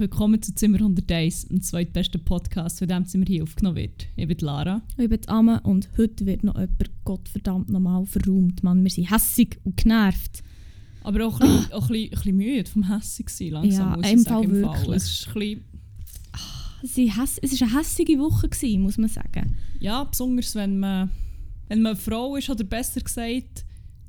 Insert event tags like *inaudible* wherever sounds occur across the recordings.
Willkommen zu Zimmer 101, dem zweitbesten Podcast, von dem Zimmer hier aufgenommen wird. Ich bin Lara. Ich bin Amme und heute wird noch jemand Gottverdammt normal verräumt. Mann, wir sind hässig und genervt. Aber auch ein bisschen, auch ein bisschen, ein bisschen müde vom Hässig sein, langsam Ja, muss ich im sagen. Fall im wirklich. Fall. Es ist ein bisschen, Sie häss es war eine hässige Woche, gewesen, muss man sagen. ja, besonders wenn man, wenn man eine Frau ist, oder besser gesagt,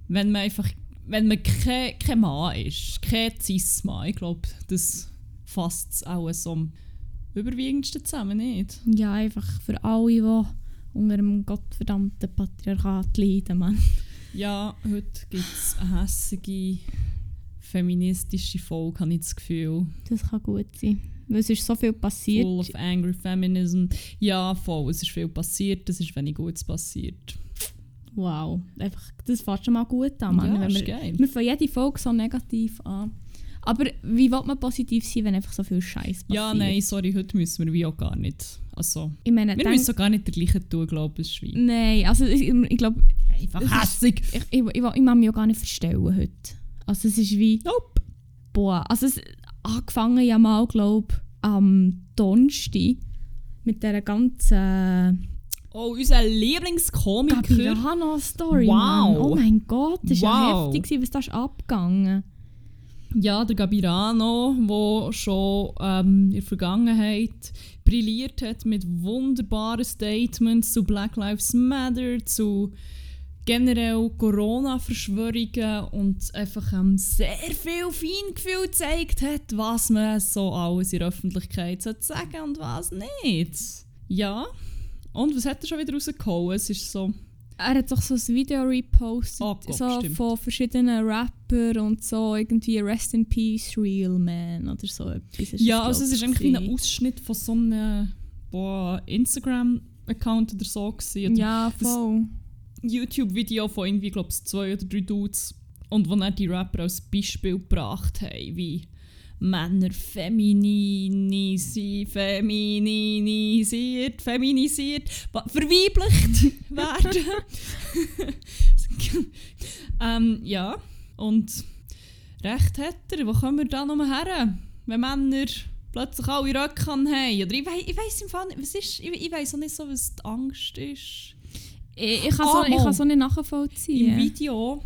wenn man einfach, wenn man kein, kein Mann ist, kein Cis-Mann. Ich glaube, das fasst es auch so am überwiegendsten zusammen, nicht? Ja, einfach für alle, die unter dem gottverdammten Patriarchat leiden. Mann. Ja, heute gibt es eine hässige feministische Folge, habe ich das Gefühl. Das kann gut sein. Weil es ist so viel passiert. Full of angry feminism. Ja, voll, es ist viel passiert, es ist wenig Gutes passiert. Wow. Einfach, das fängt schon mal gut an. Mann. Ja, wenn wir, wir fangen jede Folge so negativ an. Aber wie will man positiv sein, wenn einfach so viel Scheiß passiert? Ja, nein, sorry, heute müssen wir wie auch gar nicht. Also, Ich meine, wir müssen auch gar nicht der gleiche tun, glaube ich, Schwein. Nein, also ich, ich glaube, Einfach ist- hässig. ich, ich, ich, ich mag mich auch gar nicht verstellen heute. Also es ist wie, Nope. boah, also es angefangen ja mal, glaube am Donnerstag mit dieser ganzen Oh, unser Lieblingskomiker. Gabirano-Story, Wow. Mann. Oh mein Gott, das war ja Wow. heftig, gewesen, was da ist abgegangen. Ja, der Gabirano, der schon ähm, in der Vergangenheit brilliert hat mit wunderbaren Statements zu Black Lives Matter, zu generell Corona-Verschwörungen und einfach ähm, sehr viel Feingefühl gezeigt hat, was man so alles in der Öffentlichkeit sollte sagen und was nicht. Ja, und was hat er schon wieder rausgehauen? Es ist so... Er hat doch so ein Video repostet, Oh Gott, so stimmt. von verschiedenen Rappern und so irgendwie Rest in Peace, Real Man oder so etwas. ist Ja, also es ist ich, eigentlich ein. Ausschnitt von so einem boah, Instagram-Account oder so gewesen. Ja, voll. YouTube-Video von irgendwie, glaube ich, zwei oder drei Dudes. Und wo dann die Rapper als Beispiel gebracht haben, wie Männer feminisi, feminisiert, feminisiert, verweiblicht *laughs* werden. *laughs* ähm, ja, und recht hat er. Wo kommen wir da noch her? Wenn Männer plötzlich alle Röcke haben. Oder ich, wei ich weiss im Fall nicht, was ist, ich, ich weiss auch nicht so, was die Angst ist. Ich, ich, kann Ah, so, ich mal. kann so nicht nachvollziehen. Im Video.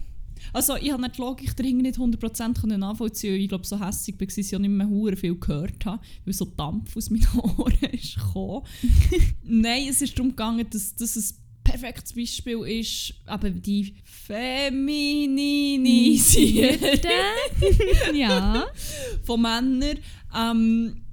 Also ich habe nicht die Logik dahinter nicht 100% können nachvollziehen weil ich glaube so hässlich war, dass ich auch nicht mehr hure viel gehört habe, weil so Dampf aus meinen *laughs* Ohren ist gekommen. *laughs* Nein, es ist darum gegangen, dass das ein perfektes Beispiel ist, eben die Feminisierten *laughs* ja. von Männern. Ähm,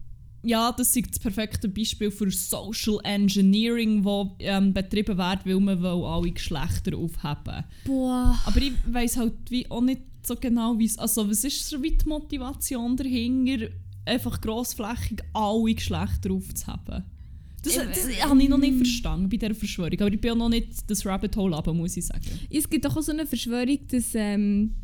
ja, das ist das perfekte Beispiel für Social Engineering, das ähm, betrieben wird, weil man will alle Geschlechter aufheben Boah. Aber ich weiss halt wie auch nicht so genau, wie es. Also, was ist so die Motivation dahinter, einfach grossflächig alle Geschlechter aufzuheben? Das, Ich- das habe ich noch nicht verstanden bei dieser Verschwörung. Aber ich bin auch noch nicht das Rabbit Hole runter, muss ich sagen. Es gibt doch auch so eine Verschwörung, dass. Ähm,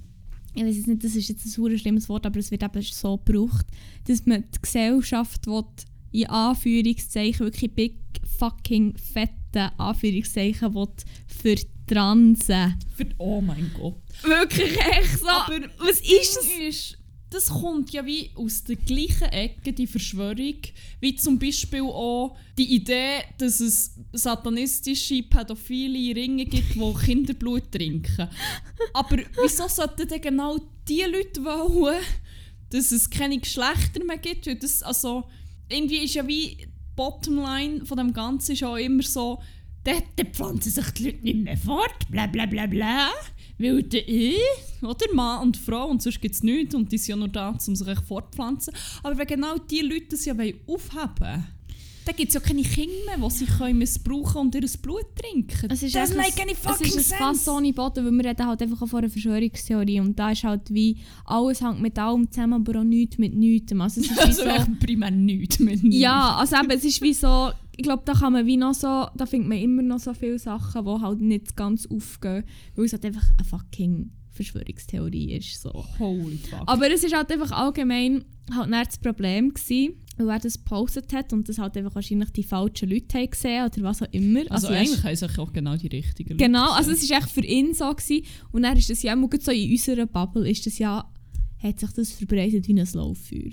ich weiß nicht, das ist jetzt ein super schlimmes Wort, aber es wird eben so gebraucht, dass man die Gesellschaft will, in Anführungszeichen wirklich big fucking fette Anführungszeichen will vertransen. Für, oh mein Gott. Wirklich echt so. Aber was ist das? Ist, das kommt ja wie aus der gleichen Ecke, die Verschwörung, wie zum Beispiel auch die Idee, dass es satanistische, pädophile Ringe gibt, die *laughs* Kinderblut trinken. Aber wieso sollten denn genau die Leute wollen, dass es keine Geschlechter mehr gibt? Weil das, also, irgendwie ist ja wie die Bottomline von dem Ganzen ist auch immer so, dort pflanzen sich die Leute nicht mehr fort, bla bla bla bla. Weil der ich, oder Mann und Frau, und sonst gibt es nichts und die sind ja nur da, um sich fortpflanzen. Aber wenn genau die Leute das ja aufheben wollen, dann gibt es ja keine Kinder mehr, die sie können missbrauchen und ihr Blut trinken. Es ist das ein- any fucking Es ist ein sense. Fass ohne Boden, weil wir reden halt einfach von einer Verschwörungstheorie und da ist halt wie, alles hängt mit allem zusammen, aber auch nichts mit nichts. Also es ist wie Also so, echt primär nichts mit nichts. ja, also eben, es ist wie so, ich glaube, da kann man wie noch so, da findet man immer noch so viele Sachen, die halt nicht ganz aufgehen, weil es halt einfach eine fucking Verschwörungstheorie ist. So. Holy fuck. Aber es ist halt einfach allgemein halt das Problem gewesen, weil er das gepostet hat und das halt einfach wahrscheinlich die falschen Leute haben gesehen oder was auch immer. also, ist- eigentlich haben es auch genau die richtigen Leute Genau, also es war echt für ihn so. Gewesen. Und dann ist das ja, mal so in unserer Bubble, ist das ja, hat sich das verbreitet wie ein Lauffeuer.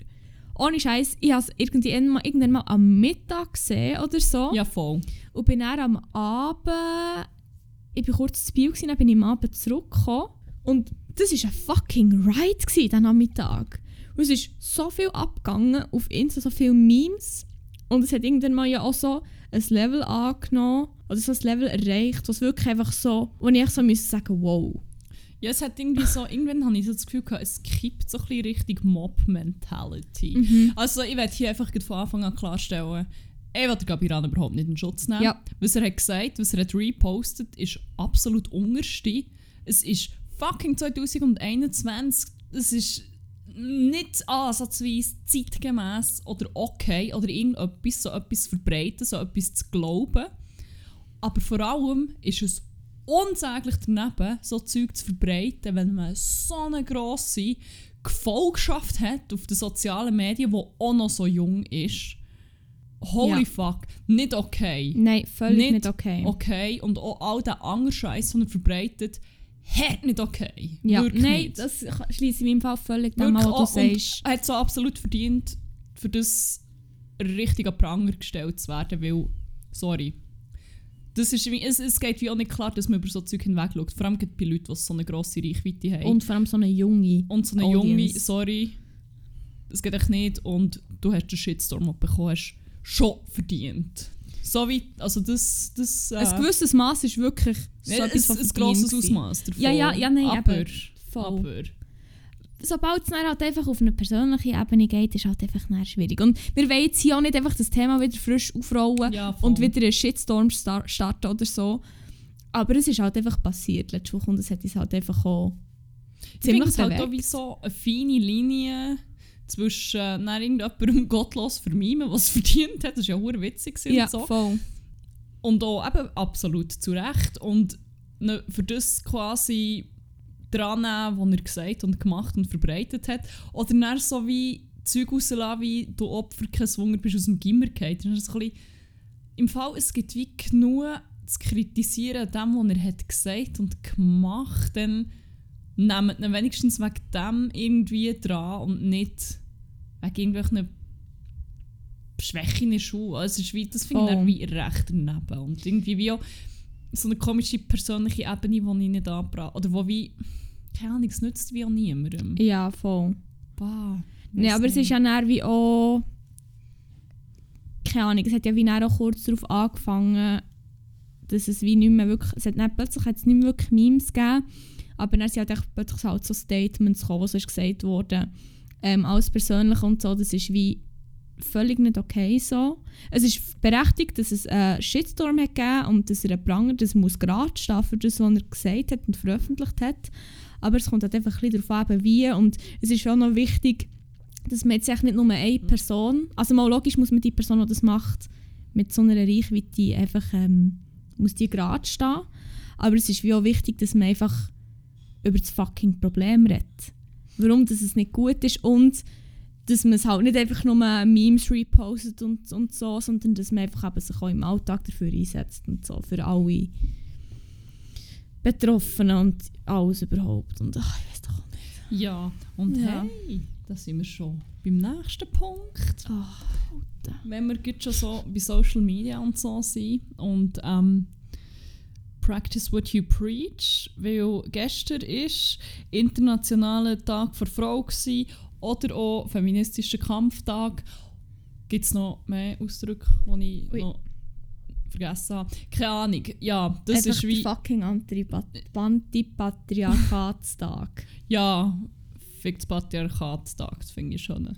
ohne Scheiß, ich habe es irgendwann mal, irgendwann mal am Mittag gesehen oder so. Ja, voll. Und bin dann am Abend, ich bin kurz zu Biel, gewesen, dann bin ich am Abend zurückgekommen. Und das war ein fucking Ride gewesen, dann am Mittag. Und es ist so viel abgegangen auf Insta, so viele Memes. Und es hat irgendwann mal ja auch so ein Level angenommen, oder so ein Level erreicht, was wirklich einfach so, wo ich so müssen sagen, wow. Ja, es hat irgendwie so, irgendwann habe ich so das Gefühl gehabt, es kippt so ein bisschen Richtung Mob-Mentality. Mhm. Also ich werde hier einfach von Anfang an klarstellen, ich will Gabiran überhaupt nicht in Schutz nehmen. Ja. Was er hat gesagt, was er hat repostet, ist absolut unterste. Es ist fucking 2021. Es ist nicht ansatzweise zeitgemäß oder okay oder irgendetwas, so etwas verbreiten, so etwas zu glauben. Aber vor allem ist es unsäglich daneben, so Zeug zu verbreiten, wenn man so eine grosse Gefolgschaft hat auf den sozialen Medien, die auch noch so jung ist. Holy Ja. fuck, nicht okay. Nein, völlig Nicht nicht, okay. Okay, und auch all der andere Scheiß, den er verbreitet, hat nicht okay. Ja, Wirklich nein, nicht. das schließe ich in meinem Fall völlig dem an, was du sagst. Er hat so absolut verdient, für das richtig an Pranger gestellt zu werden, weil, sorry, das ist, wie- es, es geht wie auch nicht klar, dass man über so Zeug hinweg schaut. Vor allem bei Leuten, die so eine grosse Reichweite haben. Und vor allem so eine junge. Und so eine junge, Audience. sorry, das geht echt nicht und du hast den Shitstorm, den du bekommen hast, schon verdient. So wie, also das, das äh, Ein gewisses Maß ist wirklich so ja, etwas, ein, ein grosses. Ausmaß davon. Ja, ja, ja, nein, aber, eben. Voll. aber, Sobald es halt einfach auf eine persönliche Ebene geht, ist halt einfach schwierig. Und wir wollen jetzt hier auch nicht einfach das Thema wieder frisch aufrollen ja, und wieder einen Shitstorm star starten oder so. Aber es ist halt einfach passiert letzte Woche und es hat uns halt einfach auch Ich finde ziemlich es halt auch bewegt. wie so eine feine Linie zwischen äh, dann irgendjemandem *laughs* gottlos vermimen, was es verdient hat. Das war ja witzig Ja, und so. voll. Und auch eben absolut zu Recht. Und ne, für das quasi dran nehmen, was er gesagt und gemacht und verbreitet hat. Oder dann so wie Zeug rauslassen, wie du Opfer kein Wunder bist aus dem Gimmer gefallen. Dann ist so ein bisschen, Im Fall, es gibt wie genug zu kritisieren dem, was er hat gesagt und gemacht. Dann nehmt ihn wenigstens wegen dem irgendwie dran und nicht wegen irgendwelchen Schwächen in der Schule. Also es ist wie, das finde ich dann wie recht daneben. Und irgendwie wie auch so eine komische persönliche Ebene, die ich nicht anbrachte. Oder wo wie, keine Ahnung, es nützt wie auch niemandem. Ja, voll. Bah, Nee, aber es ist ja dann wie auch. Keine Ahnung, es hat ja wie auch kurz darauf angefangen, dass es wie nicht mehr wirklich. Es hat dann plötzlich hat's nicht mehr wirklich Memes gegeben, aber dann sind halt plötzlich halt so Statements gekommen, was so ist gesagt wurde. Ähm, alles persönlich und so, das ist wie völlig nicht okay so. Es ist berechtigt, dass es einen Shitstorm hat gegeben und dass er einen Pranger, das muss gerade stehen für das, was er gesagt hat und veröffentlicht hat. Aber es kommt halt einfach ein bisschen darauf an, wie. Und es ist auch noch wichtig, dass man jetzt echt nicht nur eine Person, also mal logisch muss man die Person, die das macht, mit so einer Reichweite einfach, ähm, muss die gerade stehen. Aber es ist wie auch wichtig, dass man einfach über das fucking Problem redet. Warum dass es nicht gut ist und dass man es halt nicht einfach nur Memes repostet und, und so, sondern dass man einfach eben sich auch im Alltag dafür einsetzt und so, für alle Betroffenen und alles überhaupt. Und ach, ich weiß doch nicht. Ja, und Ja. hey, da sind wir schon beim nächsten Punkt. Ach, Alter. wenn wir jetzt schon so bei Social Media und so sind und ähm, practice what you preach, weil gestern ist internationaler Tag der Frau oder auch feministischer Kampftag. Gibt es noch mehr Ausdrücke, die ich Ui. noch vergessen habe? Keine Ahnung. Ja, das Einfach ist wie... fucking Antipat- Antipatriarchatstag. Ja, fick das Patriarchatstag, das finde ich schon.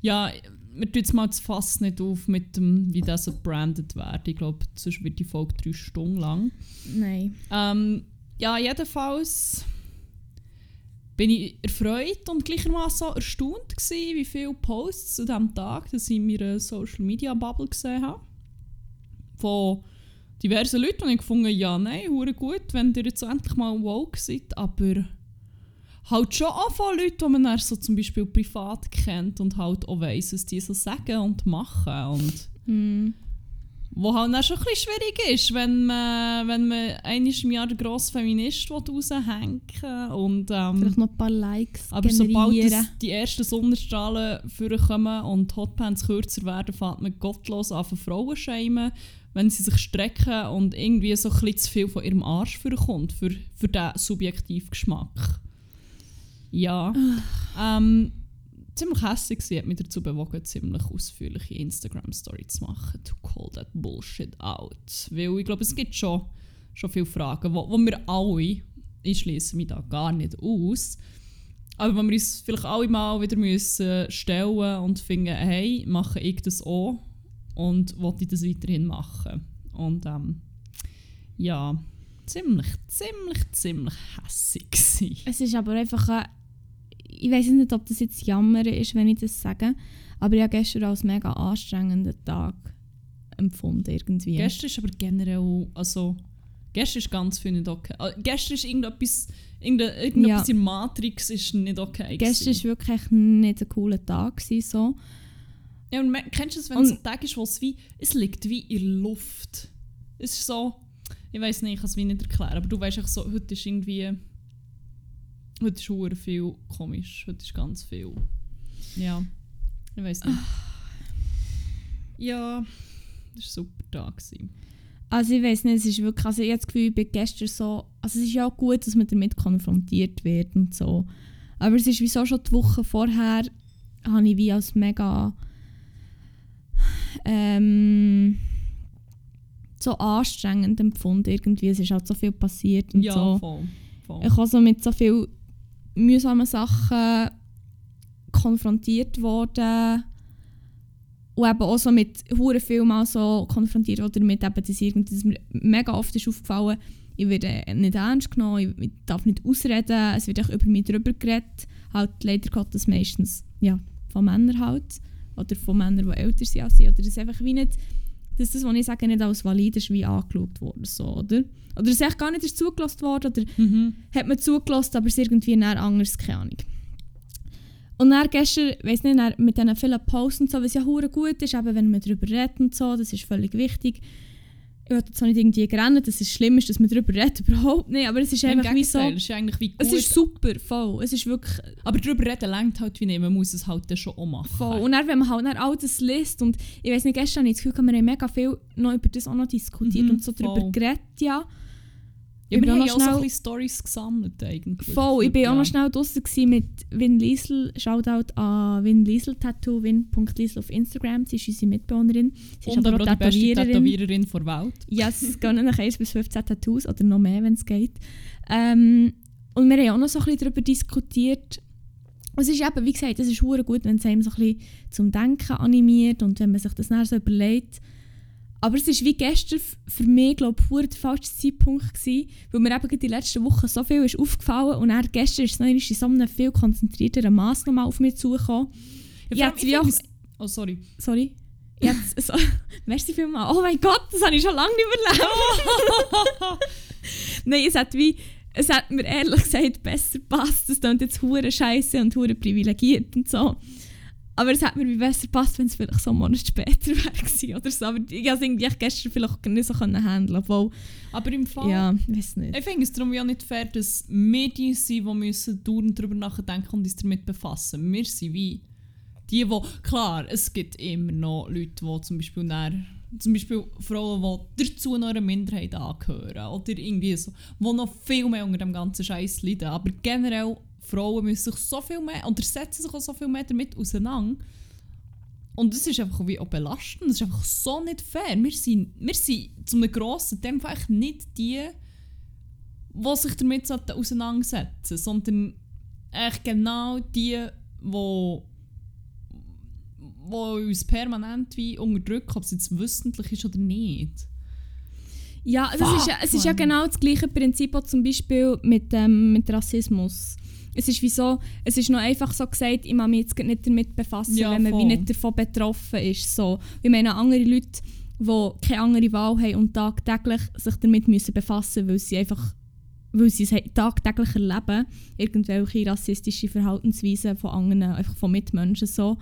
Ja, wir tun jetzt mal das Fass nicht auf, mit dem, wie das so gebrandet wird. Ich glaube, sonst wird die Folge drei Stunden lang. Nein. Ähm, ja, jedenfalls bin ich erfreut und gleichermaßen erstaunt gewesen, wie viele Posts zu diesem Tag, dass ich in meiner Social Media Bubble gesehen habe. Von diversen Leuten, und ich gefunden ja, nein, hure gut, wenn ihr jetzt endlich mal woke seid, aber halt schon auch von Leuten, die man dann so zum Beispiel privat kennt und halt auch weiss, was die so sagen und machen und Hm. Wo halt dann schon ein bisschen schwierig ist, wenn man, wenn man einmal im Jahr den grossen Feminist raushängen. Und, ähm, Vielleicht noch ein paar Likes aber sobald generieren. die ersten Sonnenstrahlen vorkommen und Hotpants kürzer werden, fängt man gottlos an von Frauen schämen, wenn sie sich strecken und irgendwie so ein bisschen zu viel von ihrem Arsch vorkommt für, für diesen subjektiven Geschmack. Ja. ähm, ziemlich hässlich gewesen, hat mich dazu bewogen, ziemlich ausführliche Instagram-Story zu machen. To call that bullshit out. Weil ich glaube, es gibt schon, schon viele Fragen, wo, wo wir alle, ich schließe mich da gar nicht aus, aber wenn wir uns vielleicht alle mal wieder müssen stellen und finden, hey, mache ich das auch und will ich das weiterhin machen. Und ähm, ja, ziemlich, ziemlich, ziemlich hässig gewesen. Es ist aber einfach ein, ich weiß nicht, ob das jetzt Jammern ist, wenn ich das sage, aber ich habe gestern als mega anstrengenden Tag empfunden irgendwie. Gestern ist aber generell, also gestern ist ganz viel nicht okay. Äh, gestern ist irgendetwas, irgende- irgendetwas Ja. in Matrix ist nicht okay. Gestern war wirklich nicht ein cooler Tag. Gewesen, so. Ja, und kennst du es, wenn Und- es ein Tag ist, wo es wie, es liegt wie in der Luft. Es ist so, ich weiß nicht, ich kann es wie nicht erklären, aber du weißt auch so, heute ist irgendwie, heute ist hure viel komisch, heute ist ganz viel, ja, ich weiß nicht. Ja, das war ein super Tag. gewesen. Also ich weiß nicht, es ist wirklich, also ich habe das Gefühl, ich bin gestern so, also es ist ja auch gut, dass man damit konfrontiert wird und so. Aber es ist wieso schon die Woche vorher, habe ich wie als mega ähm, so anstrengend empfunden irgendwie. Es ist halt so viel passiert und Ja, so. voll. voll. Ich habe so mit so viel mühsamen Sachen konfrontiert worden. Und eben auch so mit hure viel mal so konfrontiert worden damit, eben, dass, irgendwie, mir mega oft ist aufgefallen, ich werde nicht ernst genommen, ich darf nicht ausreden, es wird auch über mich drüber geredet. Halt leider Gottes meistens ja, von Männern halt. Oder von Männern, die älter sind als ich. Oder das einfach wie nicht, dass das, was ich sage, nicht als valid ist, wie angeschaut worden. So, oder? oder es echt gar nicht ist zugelassen worden. Oder Mhm. hat man zugelassen, aber es ist irgendwie anders, keine Ahnung. Und dann gestern, weiss nicht, mit diesen vielen Posts und so, was ja hure gut ist, eben wenn man darüber redet und so, das ist völlig wichtig. Ich will jetzt auch nicht irgendwie rennen, dass es schlimm ist, dass man darüber redet, *laughs* überhaupt nicht, aber es ist Im einfach wie so, es ist eigentlich wie gut. es ist super, voll, es ist wirklich aber darüber reden längt halt wie nicht, man muss es halt dann schon auch machen. voll. Und dann, wenn man halt dann all das liest und ich weiß nicht, gestern habe ich das Gefühl, wir haben mega viel noch über das auch noch diskutiert Mhm, und so darüber geredet, ja. Ich bin auch noch auch so schnell- ein bisschen Storys gesammelt eigentlich. Voll, ich bin auch Ja. noch schnell draußen mit Win Liesel. Shoutout an Win Liesel Tattoo, win.liesel auf Instagram. Sie ist unsere Mitbewohnerin. Sie ist Und aber auch auch die beste Tätowiererin. Der Welt. Ja, es *laughs* gehen nach 1 bis 15 Tattoos oder noch mehr, wenn es geht. Ähm, und wir haben auch noch so ein bisschen darüber diskutiert. Es ist eben, wie gesagt, es ist gut, wenn es einem so ein bisschen zum Denken animiert und wenn man sich das nachher so überlegt. Aber es ist wie gestern für mich, glaube ich, der falsche Zeitpunkt gewesen, weil mir eben die letzten Wochen so viel ist aufgefallen und dann gestern ist es noch in so einem viel konzentrierteren Mass nochmal auf mich zugekommen. Ja, wie ich auch- Oh, sorry. Sorry. Jetzt, so, *laughs* merci vielmals. Oh mein Gott, das habe ich schon lange nicht überlebt. *laughs* Nein, es hat wie, es hat mir ehrlich gesagt besser gepasst. Das klingt jetzt hure scheiße und hure privilegiert und so. Aber es hat mir besser gepasst, wenn es vielleicht so einen Monat später *laughs* wäre oder so. Aber ich konnte es irgendwie gestern vielleicht nicht so können handeln, obwohl, Aber im Fall... ja, weiß nicht. Ich finde es darum ja nicht fair, dass wir die sind, die müssen dauernd darüber nachdenken und uns damit befassen. Wir sind wie die, die... Klar, es gibt immer noch Leute, die zum Beispiel dann, zum Beispiel Frauen, die dazu noch einer Minderheit angehören oder irgendwie so, die noch viel mehr unter dem ganzen Scheiß leiden. Aber generell, Frauen müssen sich so viel mehr, oder setzen sich auch so viel mehr damit auseinander. Und es ist einfach wie auch belastend, es ist einfach so nicht fair. Wir sind, wir sind zu einem grossen Teil einfach nicht die, die sich damit auseinandersetzen sondern echt genau die, die wo uns permanent wie unterdrücken, ob es jetzt wissentlich ist oder nicht. Ja, es ist, ja- es ist ja genau das gleiche Prinzip auch zum Beispiel mit, ähm, mit Rassismus. Es ist wie so, es ist noch einfach so gesagt, ich muss mich jetzt nicht damit befassen, Ja, wenn man wie nicht davon betroffen ist. So. Ich meine, andere Leute, die keine andere Wahl haben und tagtäglich sich damit müssen befassen weil sie einfach weil sie es tagtäglich erleben, irgendwelche rassistische Verhaltensweisen von anderen, einfach von Mitmenschen so.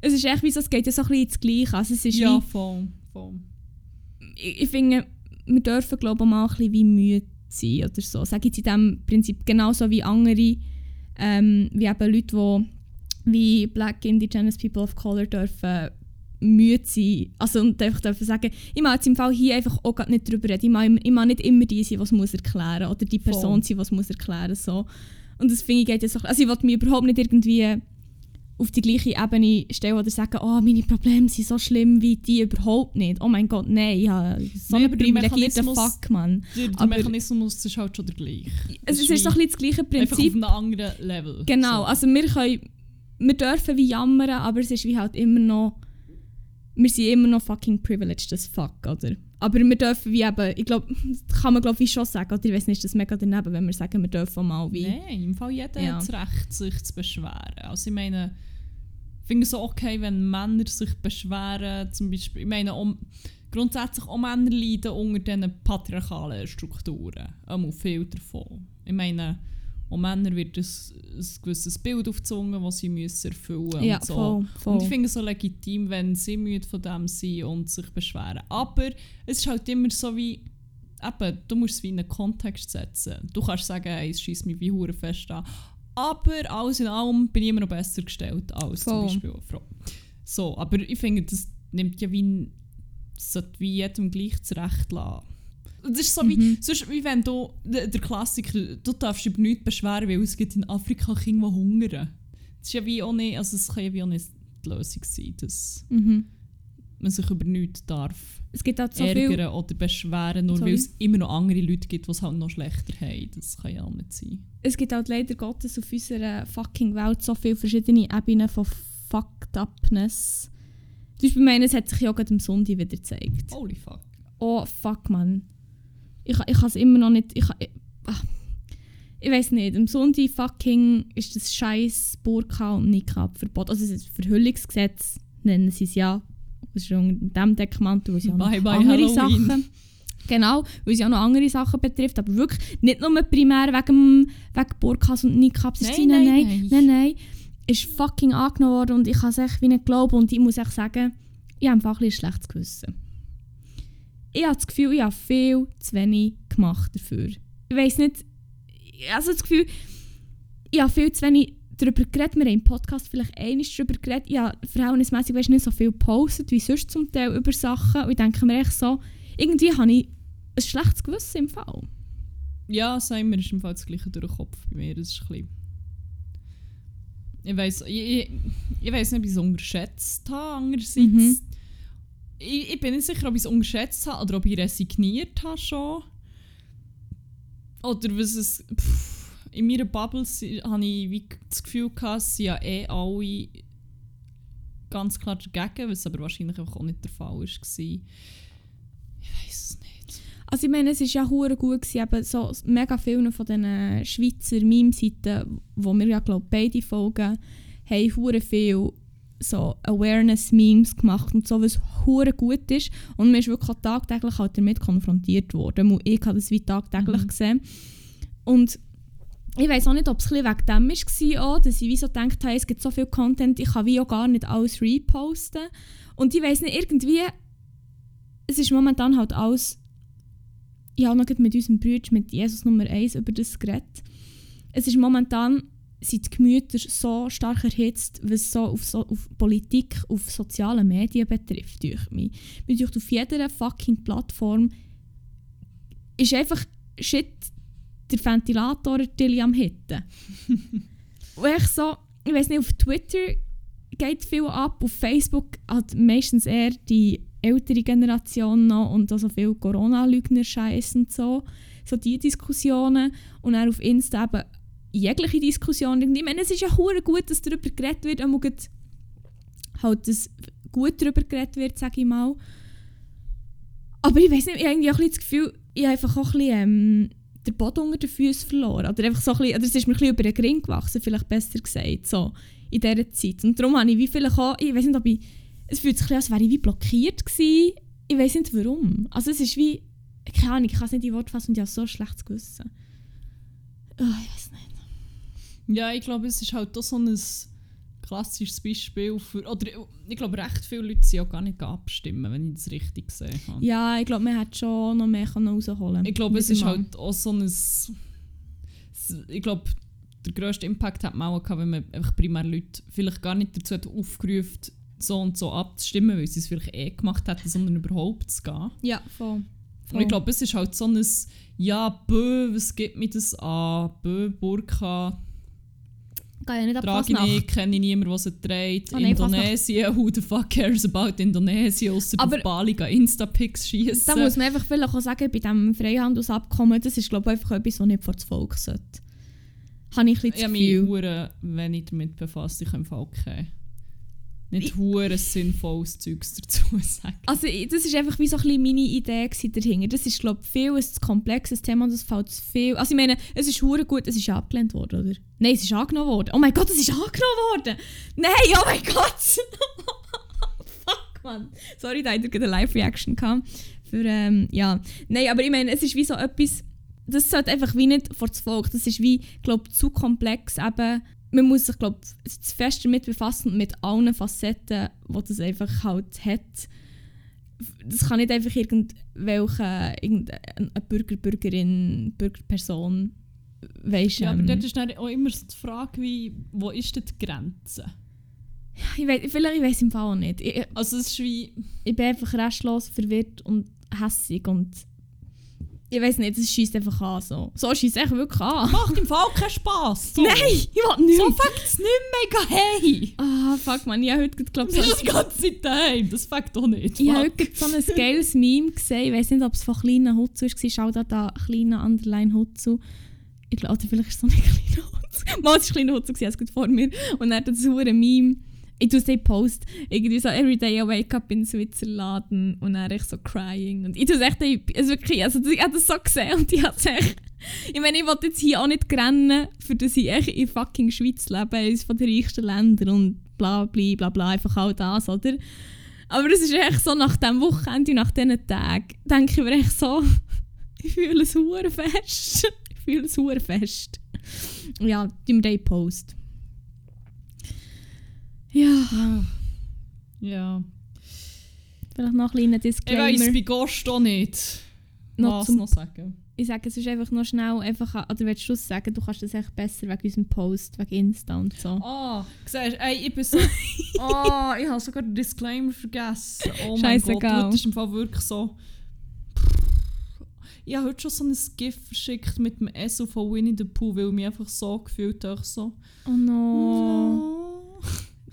Es ist echt wie so, es geht ja so ein bisschen ins Gleiche. Also es ist Ja, wie, voll. voll. ich, ich finde, wir dürfen glaube ich mal ein bisschen wie müde sein oder so. Sage ich in diesem Prinzip genauso wie andere, ähm, wie eben Leute, die wie Black Indigenous People of Color dürfen müde sein. Also und einfach dürfen sagen, ich mag jetzt im Fall hier einfach auch grad nicht drüber reden. Ich mag, ich mag nicht immer die sein, was muss erklären oder die Person Voll. sein, was muss erklären so. Und das finde ich geht jetzt auch, also ich will mich überhaupt nicht irgendwie auf die gleiche Ebene stellen oder sagen, oh, meine Probleme sind so schlimm wie die überhaupt nicht. Oh mein Gott, nein, ja, so Nee, ein privilegierter Fuck, Mann. Der, der Aber- Mechanismus ist halt schon der gleiche. Es, es ist doch ein bisschen das gleiche einfach auf Prinzip. einem anderen Level. Genau, So. also wir können, wir dürfen wie jammern, aber es ist wie halt immer noch, wir sind immer noch fucking privileged as fuck, oder? Aber wir dürfen wie eben, ich glaube, das kann man glaube ich schon sagen, oder ich weiß nicht, ist das mega daneben, wenn wir sagen, wir dürfen mal wie... Nein, im Fall jeder Ja. hat das Recht, sich zu beschweren. Also ich meine, finde es auch okay, wenn Männer sich beschweren, zum Beispiel, ich meine, um, grundsätzlich auch Männer leiden unter diesen patriarchalen Strukturen. Einmal viel davon. Ich meine, auch Männern wird ein, ein gewisses Bild aufgezwungen, das sie müssen erfüllen ja, und so. voll, voll. Und ich finde es so legitim, wenn sie müde von dem sind und sich beschweren. Aber es ist halt immer so wie, eben, du musst es wie in einen Kontext setzen. Du kannst sagen, hey, es schießt mich wie hure fest an. Aber alles in allem bin ich immer noch besser gestellt als Voll. zum Beispiel eine Frau. So, aber ich finde, das nimmt ja wie, das sollte wie jedem gleich zurecht lassen. Das ist so Mhm. wie, sonst, wie wenn du, der, der Klassiker, du darfst über nichts beschweren, weil es gibt in Afrika Kinder, die hungern. Das ist ja wie auch nicht, also es kann ja wie auch nicht die Lösung sein, dass Mhm. Man sich über nichts darf Es gibt halt so ärgern oder beschweren, nur weil es immer noch andere Leute gibt, die es halt noch schlechter haben. Das kann ja auch nicht sein. Es gibt halt leider Gottes auf unserer fucking Welt so viele verschiedene Ebenen von Fucked Upness. Zum Beispiel, ich meine, es hat sich ja gerade am Sonntag wieder gezeigt. Holy fuck. Oh, fuck, man. Ich, ich kann es immer noch nicht... Ich, ich, ah. ich weiß nicht, am Sonntag fucking ist das scheiß Burka und Niqab verboten. Also das Verhüllungsgesetz nennen sie es ja. Das ist unter dem Deckmantel, wo auch noch Bye bye andere Halloween. Sachen... Genau, weil es ja auch noch andere Sachen betrifft, aber wirklich nicht nur primär wegen, wegen Burkas und. Es ist Nein, nein, nein, nein, nein. nein. Ist fucking angenommen worden und ich kann es echt wie nicht glauben und ich muss echt sagen, ich habe einfach ein schlechtes Gewissen. Ich habe das Gefühl, ich habe viel zu wenig gemacht dafür. Ich weiß nicht, also das Gefühl, ich habe viel zu wenig darüber geredet. Wir haben im Podcast vielleicht einmal darüber geredet. Habe verhältnismäßig weißt, nicht so viel gepostet wie sonst zum Teil über Sachen. Und ich denke mir echt so, irgendwie habe ich ein schlechtes Gewissen im Fall. Ja, sagen wir, ist im Fall das gleiche durch den Kopf bei mir. Das ist ein bisschen... Ich weiss, ich, ich, weiss nicht, ob ich es unterschätzt habe. Andererseits, Mhm. ich, ich bin nicht sicher, ob ich es unterschätzt habe oder ob ich resigniert habe schon. Oder was es... Pff, in meiner Bubble habe ich wie das Gefühl gehabt, es sind ja eh alle ganz klar dagegen, was aber wahrscheinlich auch nicht der Fall war. Ich weiß es nicht. Also ich meine, es war ja hure gut, gewesen, eben so mega viele von diesen Schweizer Meme-Seiten, wo wir ja glaube beide folgen, haben hure viel so Awareness-Memes gemacht und so, was hure gut ist. Und man ist wirklich auch tagtäglich halt damit konfrontiert worden. Ich habe das wie tagtäglich Mhm. gesehen. Und ich weiß auch nicht, ob es wegen dem war, auch, dass ich wie so gedacht habe, es gibt so viel Content, ich kann wie auch gar nicht alles reposten. Und ich weiß nicht, irgendwie, es ist momentan halt alles ich habe noch mit unserem Bruder, mit Jesus Nummer 1, über das geredet. Es ist momentan, sind die Gemüter so stark erhitzt, was so auf, so auf Politik, auf sozialen Medien betrifft, durch mich. Durch auf jeder fucking Plattform ist einfach shit der Ventilator Tilly am Hitten. *laughs* Und ich so, ich weiß nicht, auf Twitter geht viel ab, auf Facebook hat meistens eher die ältere Generation noch und auch so viel Corona-Leugner-Scheiß und so. So die Diskussionen. Und dann auf Insta eben jegliche Diskussion. Ich meine, es ist ja hure gut, dass darüber geredet wird, gerade halt, dass gut darüber geredet wird, sage ich mal. Aber ich weiß nicht, ich habe irgendwie auch ein das Gefühl, ich habe einfach auch ein bisschen ähm, den Boden unter den Füßen verloren. Oder einfach so ein bisschen, oder es ist mir ein über den Ring gewachsen, vielleicht besser gesagt, so in dieser Zeit. Und darum habe ich wie vielleicht auch, ich weiß nicht, ob ich, es fühlt sich ein als wäre ich wie blockiert gewesen. Ich weiß nicht warum. Also es ist wie, keine Ahnung, ich kann es nicht in Wort fassen und ich habe so ein schlechtes Gewissen. Oh, ich weiß nicht. Ja, ich glaube, es ist halt auch so ein klassisches Beispiel für. Oder ich glaube, recht viele Leute sind auch gar nicht abstimmen, wenn ich das richtig gesehen habe. Ja, ich glaube, man hätte schon noch mehr rausholen Ich glaube, es ist dem halt auch so ein. Ich glaube, der grösste Impact hat man auch gehabt, wenn man einfach primär Leute vielleicht gar nicht dazu hat aufgerufen so und so abzustimmen, weil sie es vielleicht eh gemacht hätten, sondern überhaupt zu gehen. Ja, voll. Und ich glaube, es ist halt so ein Ja, bö, was gibt mir das an? Bö, Burka, Geht ja nicht ab ich nicht, kenne ich niemanden, der sie trägt. Ah, nein, Indonesien, *laughs* who the fuck cares about Indonesien, ausser Aber- auf Bali gehen Insta-Pics schießen. Da muss man einfach vielleicht auch sagen, bei diesem Freihandelsabkommen, das ist glaube ich einfach etwas, was nicht vor das Volk sollte. Habe ich ein bisschen Ich das habe mich hure wenig damit befasst. Ich kann im Fall okay. Nicht hure sinnvolles Zeugs dazu *laughs* sagen. Also das ist einfach wie so ein bisschen meine Idee dahinter. Das ist glaube ich viel ein zu komplexes Thema und es fällt zu viel. Also ich meine, es ist hure gut, es ist abgelehnt worden, oder? Nein, es ist angenommen worden. Oh mein Gott, es ist angenommen worden! Nein, oh mein Gott! *laughs* Fuck, man. Sorry, da ich eine Live-Reaction gehabt. Für, ähm, ja. Nein, aber ich meine, es ist wie so etwas, das sollte einfach wie nicht vor das Volk. Das ist wie, glaube zu komplex eben. Man muss sich, glaube zu fest damit befassen mit allen Facetten, die das einfach halt hat. Das kann nicht einfach irgendwelche, irgendeine Bürger, Bürgerin, Bürgerperson, weisst Ja, aber dort ist dann auch immer so die Frage, wie, wo ist denn die Grenze? ich weiss, vielleicht ich weiß im Fall auch nicht. Ich, Also es ist wie... ich bin einfach restlos verwirrt und hässig und ich weiß nicht, es schießt einfach an. So, so schießt es echt wirklich an. Macht im Fall keinen Spass. So. Nein, ich will nicht. So fängt es nicht mehr hey. Ah, fuck man, ich habe heute glaube Das so ist die ganze Zeit daheim. Das fängt doch nicht. ich habe heute so ein geiles Meme gesehen. Ich weiß nicht, ob es von kleinen Hutzu war. Schau da da, kleiner Underline Hutzu. Ich glaube, vielleicht ist es so *laughs* ein kleiner Hutzu. Mal, es war ein kleiner Hutzu, es vor mir. Und er hat das hure Meme. Ich tue nicht Post. Irgendwie so, every day I wake up in Switzerland und dann ich so crying. Und ich tue es echt, also wirklich, also ich habe das so gesehen und ich habe echt... Ich meine, ich wollte jetzt hier auch nicht rennen, für dass ich echt in fucking Schweiz lebe, eines von den reichsten Ländern und bla bla bla bla, einfach all das, oder? Aber es ist echt so, nach diesem Wochenende nach diesen Tagen, denke ich mir echt so, *laughs* ich fühle es hure fest. *laughs* Ich fühle es hure fest. Ja, Day Post. Ja. Ja. vielleicht noch ein kleiner Ich Disclaimer. weiss bei Ghost auch nicht. Noch Was noch sagen? ich sage es ist einfach noch schnell, einfach, oder willst du es sagen, du kannst das echt besser wegen unserem Post, wegen Insta und so. Ah, siehst du, ey, ich bin so... *laughs* Ah, ich habe sogar den Disclaimer vergessen. Oh mein Gott, Scheissegal. das ist im Fall wirklich so... Ich habe heute schon so ein GIF verschickt mit dem Esso von Winnie the Pooh, weil ich mich einfach so gefühlt habe, so... Oh no. Oh.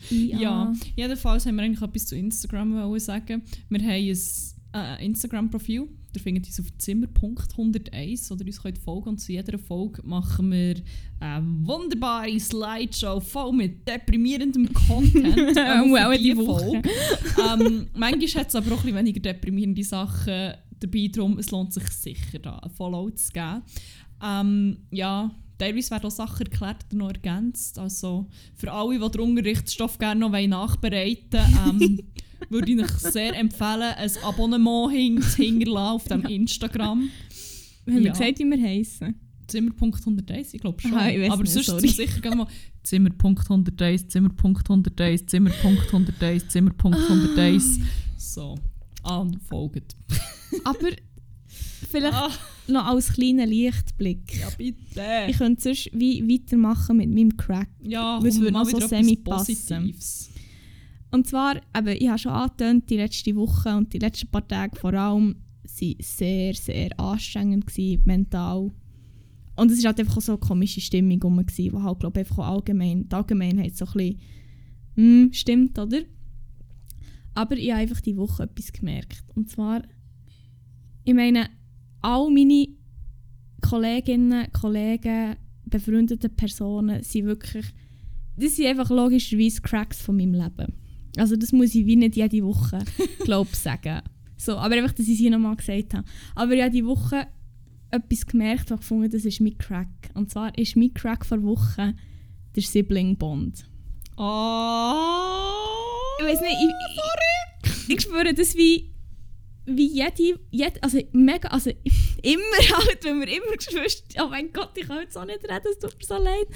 Ja. Ja, jedenfalls haben wir eigentlich etwas zu Instagram sagen. Wir haben ein äh, Instagram-Profil. Ihr findet uns auf Zimmerpunkt101 oder uns könnt folgen. Und zu jeder Folge machen wir eine wunderbare Slideshow voll mit deprimierendem Content. Ähm, Wow, die. Folge. ähm, manchmal hat es aber auch ein bisschen weniger deprimierende Sachen dabei. Darum es lohnt sich sicher, da ein Follow zu geben. Ähm, ja, teilweise werden auch Sachen erklärt oder noch ergänzt. Also für alle, die den Unterrichtsstoff gerne noch nachbereiten wollen, ähm, *laughs* würde ich euch sehr empfehlen, ein Abonnement hin zu hinterlassen auf dem Instagram. *laughs* Wir haben Ja. gesagt, wie wir heißen. Zimmer.101, ich glaube schon. Aha, ich Aber nicht, sonst sorry. sicher gerne mal Zimmer.101, Zimmer.101, Zimmer.101, Zimmer.101. So, an folgt. *laughs* Aber vielleicht Ah, noch als kleiner Lichtblick. ja, bitte. Ich könnte sonst wie weitermachen mit meinem Crack. Ja, es komm, würde noch so wieder semi etwas passen. Positives. Und zwar, eben, ich habe schon angetönt, die letzte Woche und die letzten paar Tage vor allem waren sehr, sehr anstrengend gewesen, mental. Und es war halt einfach so eine komische Stimmung rum, die halt, glaube ich, einfach auch allgemein, die Allgemeinheit so ein bisschen hm, stimmt, oder? Aber ich habe einfach diese Woche etwas gemerkt. Und zwar, ich meine, all meine Kolleginnen, Kollegen, befreundete Personen sind wirklich, das sind einfach logischerweise Cracks von meinem Leben. Also das muss ich wie nicht jede Woche, *laughs* glaube ich, sagen. So, aber einfach, dass ich es hier nochmal gesagt habe. Aber ich habe diese Woche etwas gemerkt, was ich gefunden das ist mein Crack. Und zwar ist mein Crack vor Woche der Sibling Bond. Oh! Ich weiß nicht, ich, ich, ich spüre das wie, wie jede, jede, also mega, also *laughs* immer halt, wenn wir immer Geschwister, oh mein Gott, ich kann jetzt auch nicht reden, es tut mir so leid.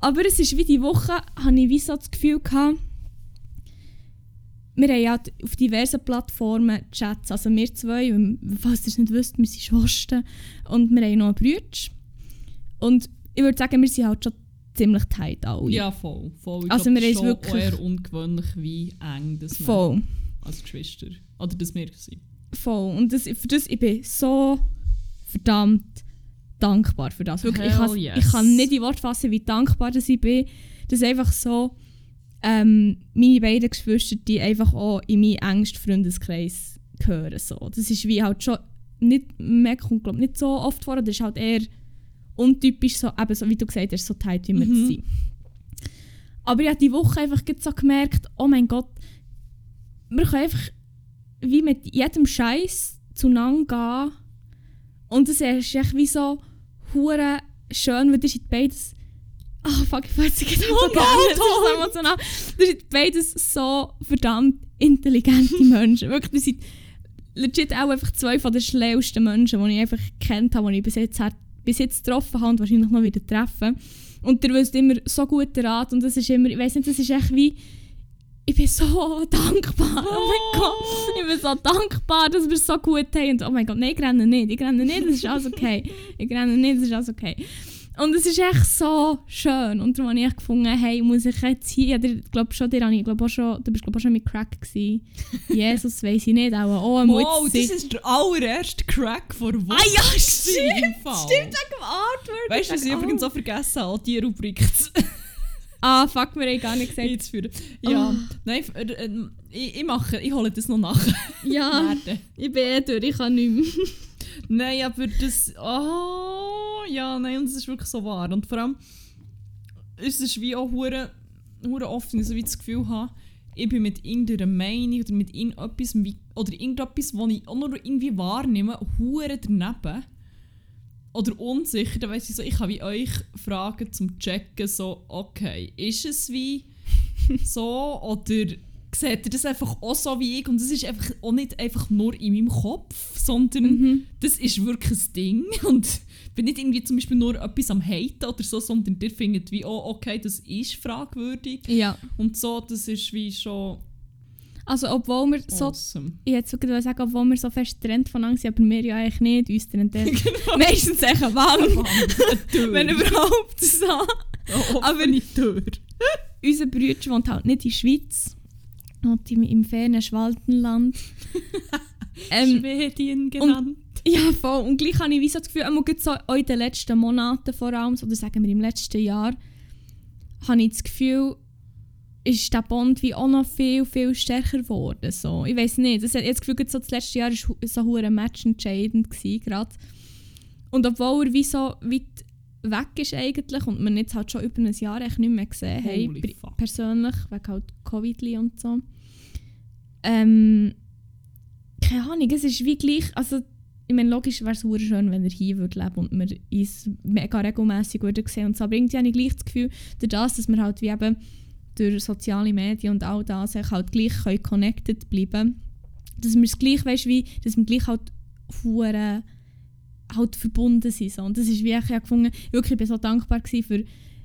Aber es ist wie die Woche, habe ich wie so das Gefühl gehabt, wir haben ja auf diversen Plattformen Chats, also wir zwei, falls ihr es nicht wisst, wir sind Schwestern und wir haben noch einen Bruder. Und ich würde sagen, wir sind halt schon ziemlich tight alle. Ja, voll. voll. Ich Also glaub, wir ist haben wirklich- eher ungewöhnlich, wie eng das wir Voll. als Geschwister oder dass wir sind. Voll. Und das, für das ich bin so verdammt dankbar für das. Wirklich, ich, kann, yes. ich kann nicht in Wort fassen, wie dankbar dass ich bin, dass einfach so ähm, meine beiden Geschwister, die einfach auch in meinen engsten Freundeskreis gehören. So. Das ist wie halt schon nicht, mehr kommt, glaub, nicht so oft vor, das ist halt eher untypisch, so, eben so wie du gesagt hast, so tight wie wir Mhm. sind. Aber ich habe die Woche einfach so gemerkt, oh mein Gott, wir können einfach wie mit jedem Scheiß zueinander gehen. Und das ist echt wie so hure schön, weil das sind beides. Ah, fuck, ich weiß nicht, Oh oh, das ist so emotional. Das sind beides so verdammt intelligente *laughs* Menschen. Wirklich, das sind legit auch einfach zwei von den schlauesten Menschen, die ich einfach kennt habe, die ich bis jetzt, hat- bis jetzt getroffen habe und wahrscheinlich noch wieder treffen. Und der wisst immer so guten Rat und das ist immer, ich weiß nicht, das ist echt wie, ich bin so *laughs* dankbar. Oh mein Gott, ich bin so dankbar, dass wir es so gut haben. Und oh mein Gott, nein, ich renne nicht, ich renne nicht, das ist alles okay. Ich renne nicht, das ist alles okay. Und es ist echt so schön. Und darum habe ich gefunden, hey, muss ich jetzt hier, ich glaube schon, dir ich, glaub auch schon, du bist glaube auch schon mit Crack gewesen. Jesus, weiß ich nicht, auch, oh, Wow, das ist der allererste Crack vor Wochen. Ah ja, stimmt, stimmt, wegen dem Artwork. Weißt du, was ich übrigens auch vergessen habe, die Rubrik *laughs* Ah, fuck, wir haben gar nicht gesagt. einzuführen. Ja, Ah. nein, f- äh, äh, ich, ich mache, ich hole das noch nach. Ja, *laughs* ich bin eh durch, ich kann nicht mehr. *laughs* Nein, aber das. Oh, ja, nein, und das ist wirklich so wahr. Und vor allem, es ist wie auch hure, hure oft, wenn ich so wie das Gefühl habe, ich bin mit irgendeiner Meinung oder mit irgendetwas, oder irgendetwas, was ich auch nur irgendwie wahrnehme, hure daneben. Oder unsicher, dann weiss ich so, ich kann wie euch fragen zum Checken, so, okay, ist es wie *laughs* so oder seht ihr das einfach auch so wie ich und es ist einfach auch nicht einfach nur in meinem Kopf, sondern Mhm. das ist wirklich ein Ding *laughs* und ich bin nicht irgendwie zum Beispiel nur etwas am Haten oder so, sondern ihr findet wie, oh okay, das ist fragwürdig Ja. und so, das ist wie schon Also, obwohl wir so awesome. ich hätte sogar sagen, obwohl wir so fest getrennt voneinander sind, aber wir ja eigentlich nicht. Uns trennt der *laughs* meistens echt eine Wand, *laughs* wenn überhaupt so. aber nicht Tür. *laughs* Unser Bruder wohnt halt nicht in der Schweiz, wohnt im, im fernen Schwaltenland. ähm, Schwedien genannt. ja, voll. Und gleich habe ich wie so das Gefühl, auch so in den letzten Monaten vor allem, oder sagen wir im letzten Jahr, habe ich das Gefühl, ist der Bond wie auch noch viel, viel stärker geworden. So. Ich weiß nicht, das, hat- das Gefühl, so das letzte Jahr war so hure matchentscheidend gewesen, gerade. Und obwohl er wie so weit weg ist eigentlich und man jetzt halt schon über ein Jahr eigentlich nicht mehr gesehen Holy haben, persönlich, wegen halt Covid und so. Ähm, keine Ahnung, es ist wie gleich, also ich meine, logisch wäre es schön, wenn er hier würde leben und wir uns mega regelmässig würden sehen und so, aber irgendwie habe ich gleich das Gefühl, durch das, dass wir halt wie eben durch soziale Medien und all das eigentlich halt gleich können connected bleiben dass wir es gleich, weißt, wie, dass wir gleich halt hure halt verbunden sind. So. Und das ist wie ich gefunden, wirklich, ich bin so dankbar für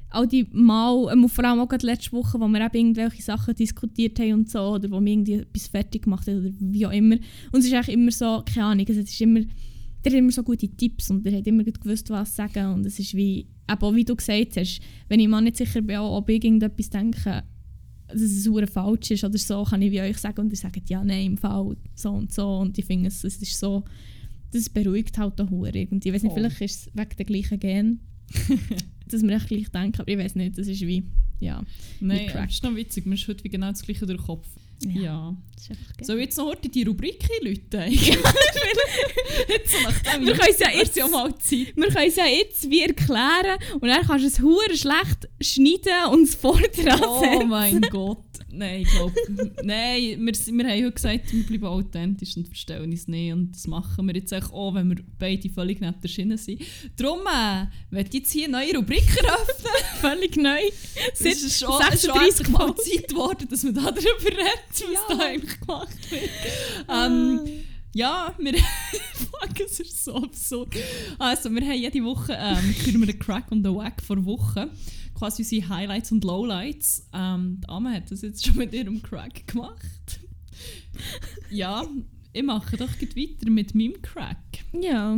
all die Mal, ähm, vor allem auch gerade letzte Woche, wo wir eben irgendwelche Sachen diskutiert haben und so, oder wo wir irgendwie etwas fertig gemacht haben, oder wie auch immer. Und es ist eigentlich immer so, keine Ahnung, es ist immer, der hat immer so gute Tipps und der hat immer gut gewusst, was sagen und es ist wie, auch wie du gesagt hast, wenn ich mal nicht sicher bin, ob ich irgendetwas denke, dass es super falsch ist oder so, kann ich wie euch sagen und ihr sagt, ja, nein, im Fall so und so und ich finde, es, es ist so, das beruhigt halt auch hure irgendwie. Ich weiß nicht, Oh. vielleicht ist es wegen der gleichen Gen, *laughs* dass wir echt gleich denken, aber ich weiß nicht, das ist wie, ja. Nein, das ist noch witzig, mir ist heute wie genau das gleiche durch den Kopf. Ja. Das ist einfach geil. Soll ich jetzt noch heute die Rubrik einläuten? jetzt so nachdem Wir können es ja jetzt- ja mal Zeit. Wir können es ja jetzt wie erklären und dann kannst du es hure schlecht schneiden und es vordran Oh mein Gott. Nein, ich glaube. Nein, wir, wir haben heute gesagt, wir bleiben authentisch und verstellen uns nicht. Und das machen wir jetzt auch, auch wenn wir beide völlig neben der Schiene sind. Darum äh, werde ich jetzt hier eine neue Rubrik eröffnen. *laughs* Völlig neu. Es ist schon, 36 schon endlich mal. Zeit geworden, dass da darüber redet, was Ja. da eigentlich gemacht wird. *laughs* Ähm, ja, wir. Fuck, es ist so absurd. Also, wir haben jede Woche ähm, küren wir den Crack und den Wack vor Woche. quasi unsere Highlights und Lowlights. Ähm, die Amme hat das jetzt schon mit ihrem Crack gemacht. ja, ich mache doch gleich weiter mit meinem Crack. Ja,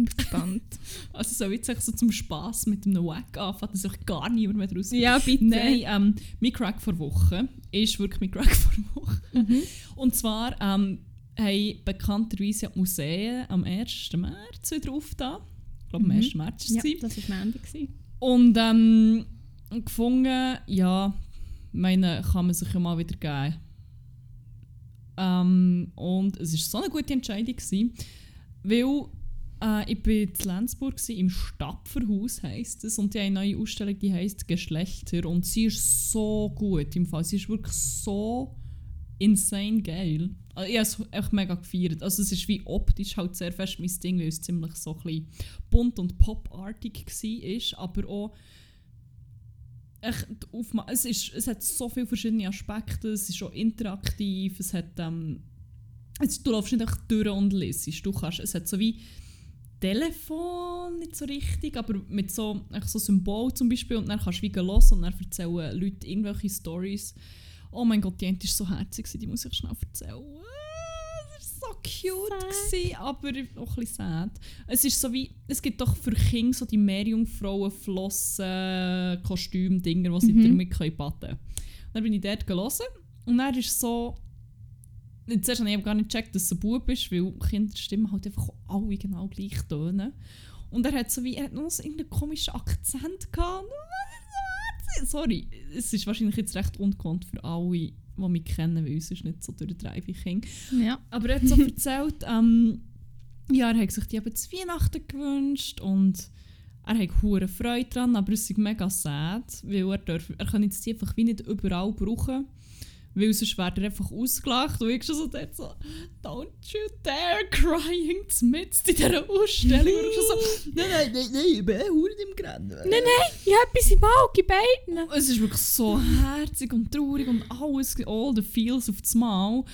ich bin gespannt. *laughs* Also ich jetzt so zum Spass mit einem Wack anfangen, dass sich gar niemand mehr draus ja, bitte. Nein, ähm, mein Crack vor Woche ist wirklich mein Crack *laughs* vor Woche. Mhm. Und zwar ähm, haben bekannterweise die Museen am 1. März wieder aufgetan. Ich glaube, am Mhm. 1. März war Ja, es. das war gewesen. Und ähm, gefunden, ja, meine, kann man sich ja mal wieder geben. Ähm, und es war so eine gute Entscheidung, gewesen, weil äh, ich bin in Lenzburg im Stapferhaus heisst es und die haben eine neue Ausstellung, die heisst Geschlechter und sie ist so gut im Fall. Sie ist wirklich so insane geil. Also ich habe es echt mega gefeiert. Also es ist wie optisch halt sehr fest mein Ding, weil es ziemlich so ein bunt und popartig war, aber auch echt die Aufma es, ist, es hat so viele verschiedene Aspekte, es ist auch interaktiv, es hat ähm, es, du läufst nicht durch und liest, du kannst, es hat so wie Telefon nicht so richtig, aber mit so, so Symbol zum Beispiel und dann kannst du wie hören und dann erzählen Leute irgendwelche Stories. Oh mein Gott, die eine war so herzig, die muss ich schnell erzählen. Es war so cute, gewesen, aber auch ein bisschen sad. Es ist so wie, es gibt doch für Kinder so die Meerjungfrauen Flossen, Kostüm-Dinger, die sie Mhm. damit baden können. Dann bin ich dort gelesen und dann ist so, Zuerst habe ich gar nicht gecheckt, dass es ein Bub ist, weil Kinderstimmen halt einfach alle genau gleich tönen. Und er hat so wie, er hat noch so irgendeinen komischen Akzent gehabt. Sorry, es ist wahrscheinlich jetzt recht ungewohnt für alle, die mich kennen, weil uns ist nicht so durch Drive King. Ja. Aber er hat so *laughs* erzählt, ähm, ja, er hat sich die eben zu Weihnachten gewünscht und er hat hure Freude dran, aber es ist mega sad, weil er, darf, er kann jetzt die einfach wie nicht überall brauchen. Weil sonst wird er einfach ausgelacht und ich schon so dort so «Don't you dare crying» mitten in dieser Ausstellung. Und ich schon so *laughs* «Nein, nein, nein, nein, ich bin hure im Grennen». Nein, nein, ich habe etwas im Auge, beiden. Es ist wirklich so herzig und traurig und alles, all the feels auf das Mal.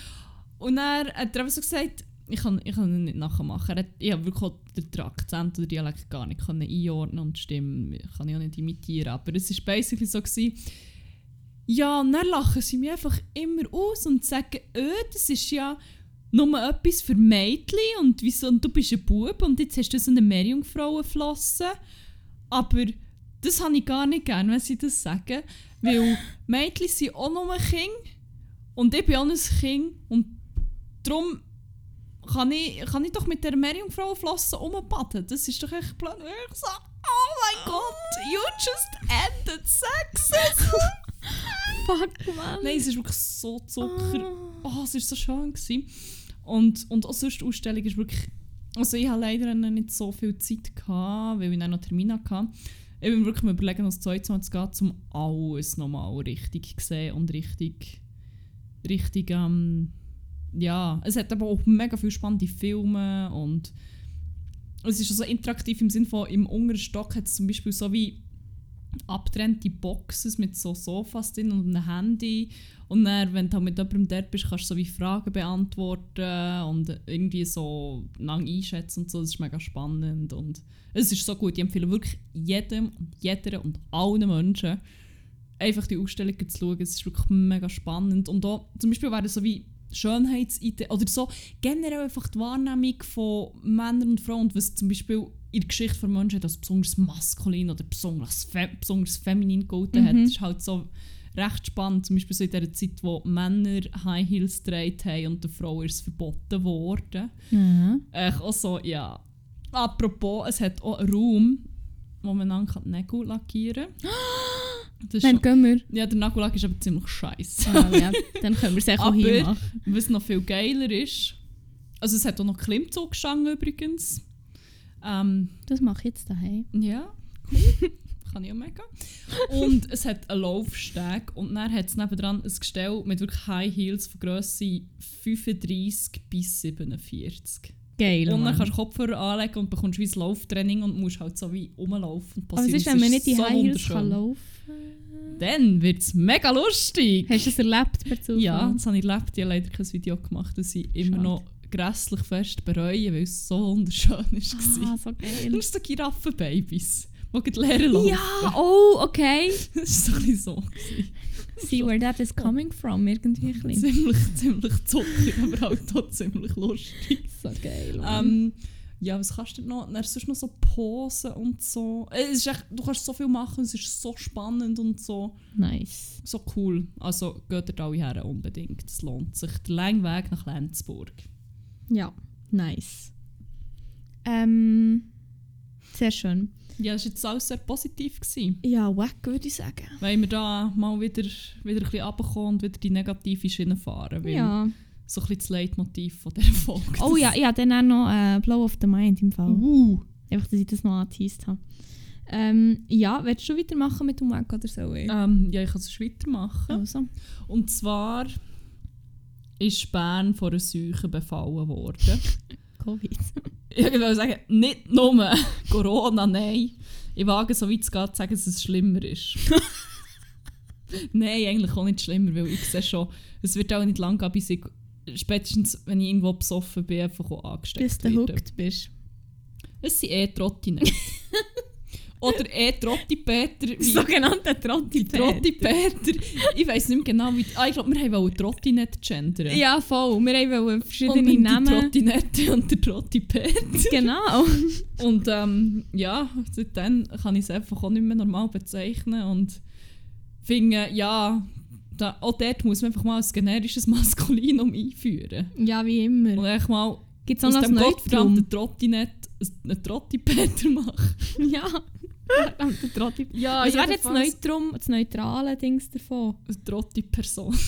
Und dann hat er einfach so gesagt, ich kann, ich kann ihn nicht nachmachen. Er hat, ich habe wirklich den Akzent oder Dialekt gar nicht können einordnen und die Stimme kann ich auch nicht imitieren. Aber es war basically so, gewesen, ja, und dann lachen sie mich einfach immer aus und sagen, öh, das ist ja nur etwas für Mädchen und, wieso, und du bist ein Bub und jetzt hast du so eine Meerjungfrauenflosse. Aber das habe ich gar nicht gern, wenn sie das sagen. Weil *laughs* Mädchen sind auch nur Kinder und ich bin auch ein Kind und darum kann ich, kann ich doch mit der Meerjungfrauenflosse umbaden. Das ist doch echt blöd. Ich so, oh mein Gott, you just ended sexism. *laughs* Fuck, Mann. Nein, es ist wirklich so Zucker. Ah. Oh, es war so schön. Gewesen. Und, und auch sonst die Ausstellung ist wirklich... Also ich hatte leider nicht so viel Zeit, gehabt, weil ich dann noch Termine hatte. Ich bin wirklich am überlegen, zweites Mal zu gehen, um alles nochmal richtig zu sehen und richtig... Richtig, ähm, Ja, es hat aber auch mega viele spannende Filme und... Es ist so interaktiv im Sinne von, im unteren Stock hat es zum Beispiel so wie abgetrennte Boxes mit so Sofas drin und einem Handy. Und dann, wenn du halt mit jemandem dort bist, kannst du so wie Fragen beantworten und irgendwie so lang einschätzen und so. Das ist mega spannend und es ist so gut. Ich empfehle wirklich jedem und jeder und allen Menschen, einfach die Ausstellung zu schauen. Es ist wirklich mega spannend. Und auch zum Beispiel wäre so wie Schönheitsideen oder so generell einfach die Wahrnehmung von Männern und Frauen und was zum Beispiel in der Geschichte von Menschen das besonders maskulin oder besonders, fe besonders feminin hat, Mhm. ist halt so recht spannend. Zum Beispiel so in der Zeit, wo Männer High Heels getragen haben und der Frau ist es verboten worden. Ja. Äh, auch so, ja. Apropos, es hat auch einen Raum, wo man dann die Nägel lackieren kann. *gasps* Das Dann schon, gehen wir. ja, der Nagellack ist aber ziemlich scheiße. Ah, ja. Dann können wir es auch hier machen. Was noch viel geiler ist, also es hat auch noch Klimmzugstangen übrigens. Ähm, Das mache ich jetzt daheim. ja, cool. *laughs* Kann ich auch mega. Und es hat einen Laufsteg und dann hat es nebendran ein Gestell mit wirklich High Heels von Grösse 35 bis 47. Geil. Und dann kannst du Kopfhörer anlegen und bekommst wie ein Lauftraining und musst halt so wie rumlaufen. und Aber was passieren. ist, Es wenn man nicht die so High Heels kann laufen Dann wird es mega lustig. Hast du es erlebt per Zufall? Ja, das habe ich erlebt. Ich habe leider kein Video gemacht, das ich immer Schade. noch grässlich fest bereue, weil es so wunderschön war. Ah, so Du geil. hast so Giraffenbabys. Wo die Lehrer laufen. Ja, oh, okay. *laughs* Das war so ein bisschen so. gewesen. See where that is coming from, irgendwie. Ziemlich, ziemlich zuckig, aber halt auch ziemlich lustig. So geil. Ähm, ja, was kannst du denn noch? Dann sonst noch so Posen und so. Äh, Es ist echt, du kannst so viel machen, es ist so spannend und so, nice. so cool. Also geht dort alle her unbedingt. Es lohnt sich. Der lange Weg nach Lenzburg. Ja, nice. Ähm, sehr schön. Ja, das war jetzt alles sehr positiv. Gewesen. Ja, wack würde ich sagen. Weil wir da mal wieder, wieder ein bisschen runterkommen und wieder die negative Schiene fahren. Weil Ja. So ein bisschen das Leitmotiv von dieser Folge. Oh ja, ja, dann auch noch äh, Blow of the Mind im Fall. Uh. Einfach, dass ich das noch angeteased habe. Ähm, ja, willst du weitermachen mit dem Wack oder so? Ähm, ja, ich kann es weitermachen. Also. Und zwar ist Bern von einer Seuche befallen worden. *laughs* Covid. *laughs* ich würde sagen, nicht nur *laughs* Corona, nein. Ich wage so weit es geht zu sagen, dass es schlimmer ist. *laughs* nein, eigentlich auch nicht schlimmer, weil ich sehe schon, es wird auch nicht lang gehen, bis ich spätestens, wenn ich irgendwo besoffen bin, einfach auch Bis angesteckt du werde. hooked bist. Es sind eh Trottinetten. Oder eh Trotti-Peter. *laughs* wie- Sogenannte Trotti Trotti-Peter. Ich weiß nicht mehr genau, wie... Ah, ich glaube, wir wollten Trottinette gendern. Ja, voll. Wir haben wollen und verschiedene die Namen. Trottinette und der Trotti-Peter. Genau. *laughs* Und ähm, ja, seitdem kann ich es einfach auch nicht mehr normal bezeichnen und finde, ja, da, auch dort muss man einfach mal ein generisches Maskulinum einführen. Ja, wie Und immer. echt mal Gibt es auch noch ein gottverdammten Neutrum? Trottinett einen Trotti-Peter machen. *laughs* Ja. Trotti. Ja, Was wäre jetzt Neutrum, das neutrale Dings davon? Eine Trotti-Person. *laughs*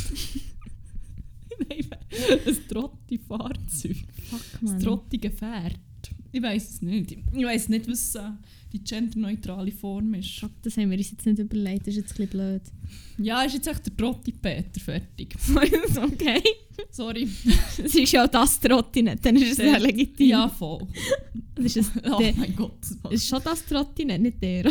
Nein, ein Trotti-Fahrzeug. Fuck, Ein man. trottige Pferd. Ich weiß es nicht. Ich weiß nicht, was äh, die genderneutrale Form ist. Das haben wir uns jetzt nicht überlegt. Das ist jetzt ein bisschen blöd. Ja, ist jetzt echt der Trotti-Peter fertig. *laughs* okay. Sorry. Es ist ja auch das Trottinett, dann ist es ja Der- legitim. Ja, voll. Das ist, es, *laughs* Oh der, mein Gott. es ist schon das Trottinett, nicht der.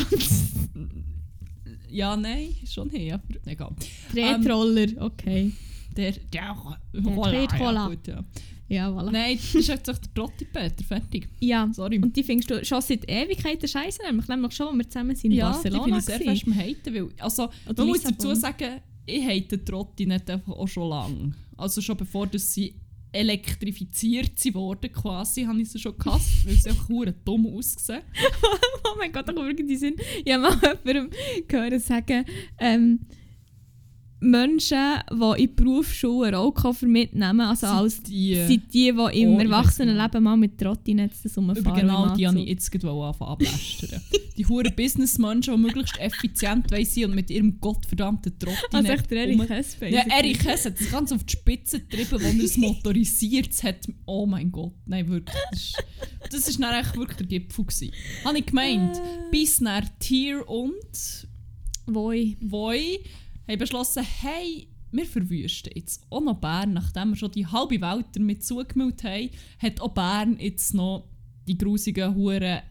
Ja, nein, schon her. Aber egal. Tretroller, okay. Der, der, Tretroller. Ja, gut, ja. Ja, voilà. Nein, das ist jetzt echt der Trotti-Peter fertig. Ja, Sorry. und die findest du schon seit Ewigkeiten scheiße, nämlich, nämlich schon, als wir zusammen sind in ja, die Barcelona finde ich sehr fest am Haten. Weil, also, Oder man muss dazu sagen, ich hate Trotti nicht einfach auch schon lange. Also schon bevor dass sie elektrifiziert sie wurden quasi, habe ich sie schon gehasst, *laughs* weil sie einfach verdammt dumm ausgesehen. *laughs* Oh mein Gott, da kommt irgendwie Sinn. Ich habe mal *laughs* jemandem gehört sagen, ähm, Menschen, die in Berufsschule Rollkoffer mitnehmen, also als die, sind die, die im Oh, Erwachsenenleben mal mit Trottinetz Über rumfahren. genau die habe ich jetzt gerade anfangen ablästern. die huren Businessmenschen, die möglichst effizient sein und mit ihrem gottverdammten Trotti Also echt der Erich Hess, Ja. Erich Hess hat das ganz auf die Spitze getrieben, als er es *laughs* motorisiert hat. Oh mein Gott, nein, wirklich. Das ist dann echt wirklich der Gipfel. Gewesen. Habe ich gemeint, Äh. bis nach Tier und Woi. Voi haben beschlossen, hey, wir verwüsten jetzt auch noch Bern, nachdem wir schon die halbe Welt damit zugemüllt haben, hat auch Bern jetzt noch die grusigen Huren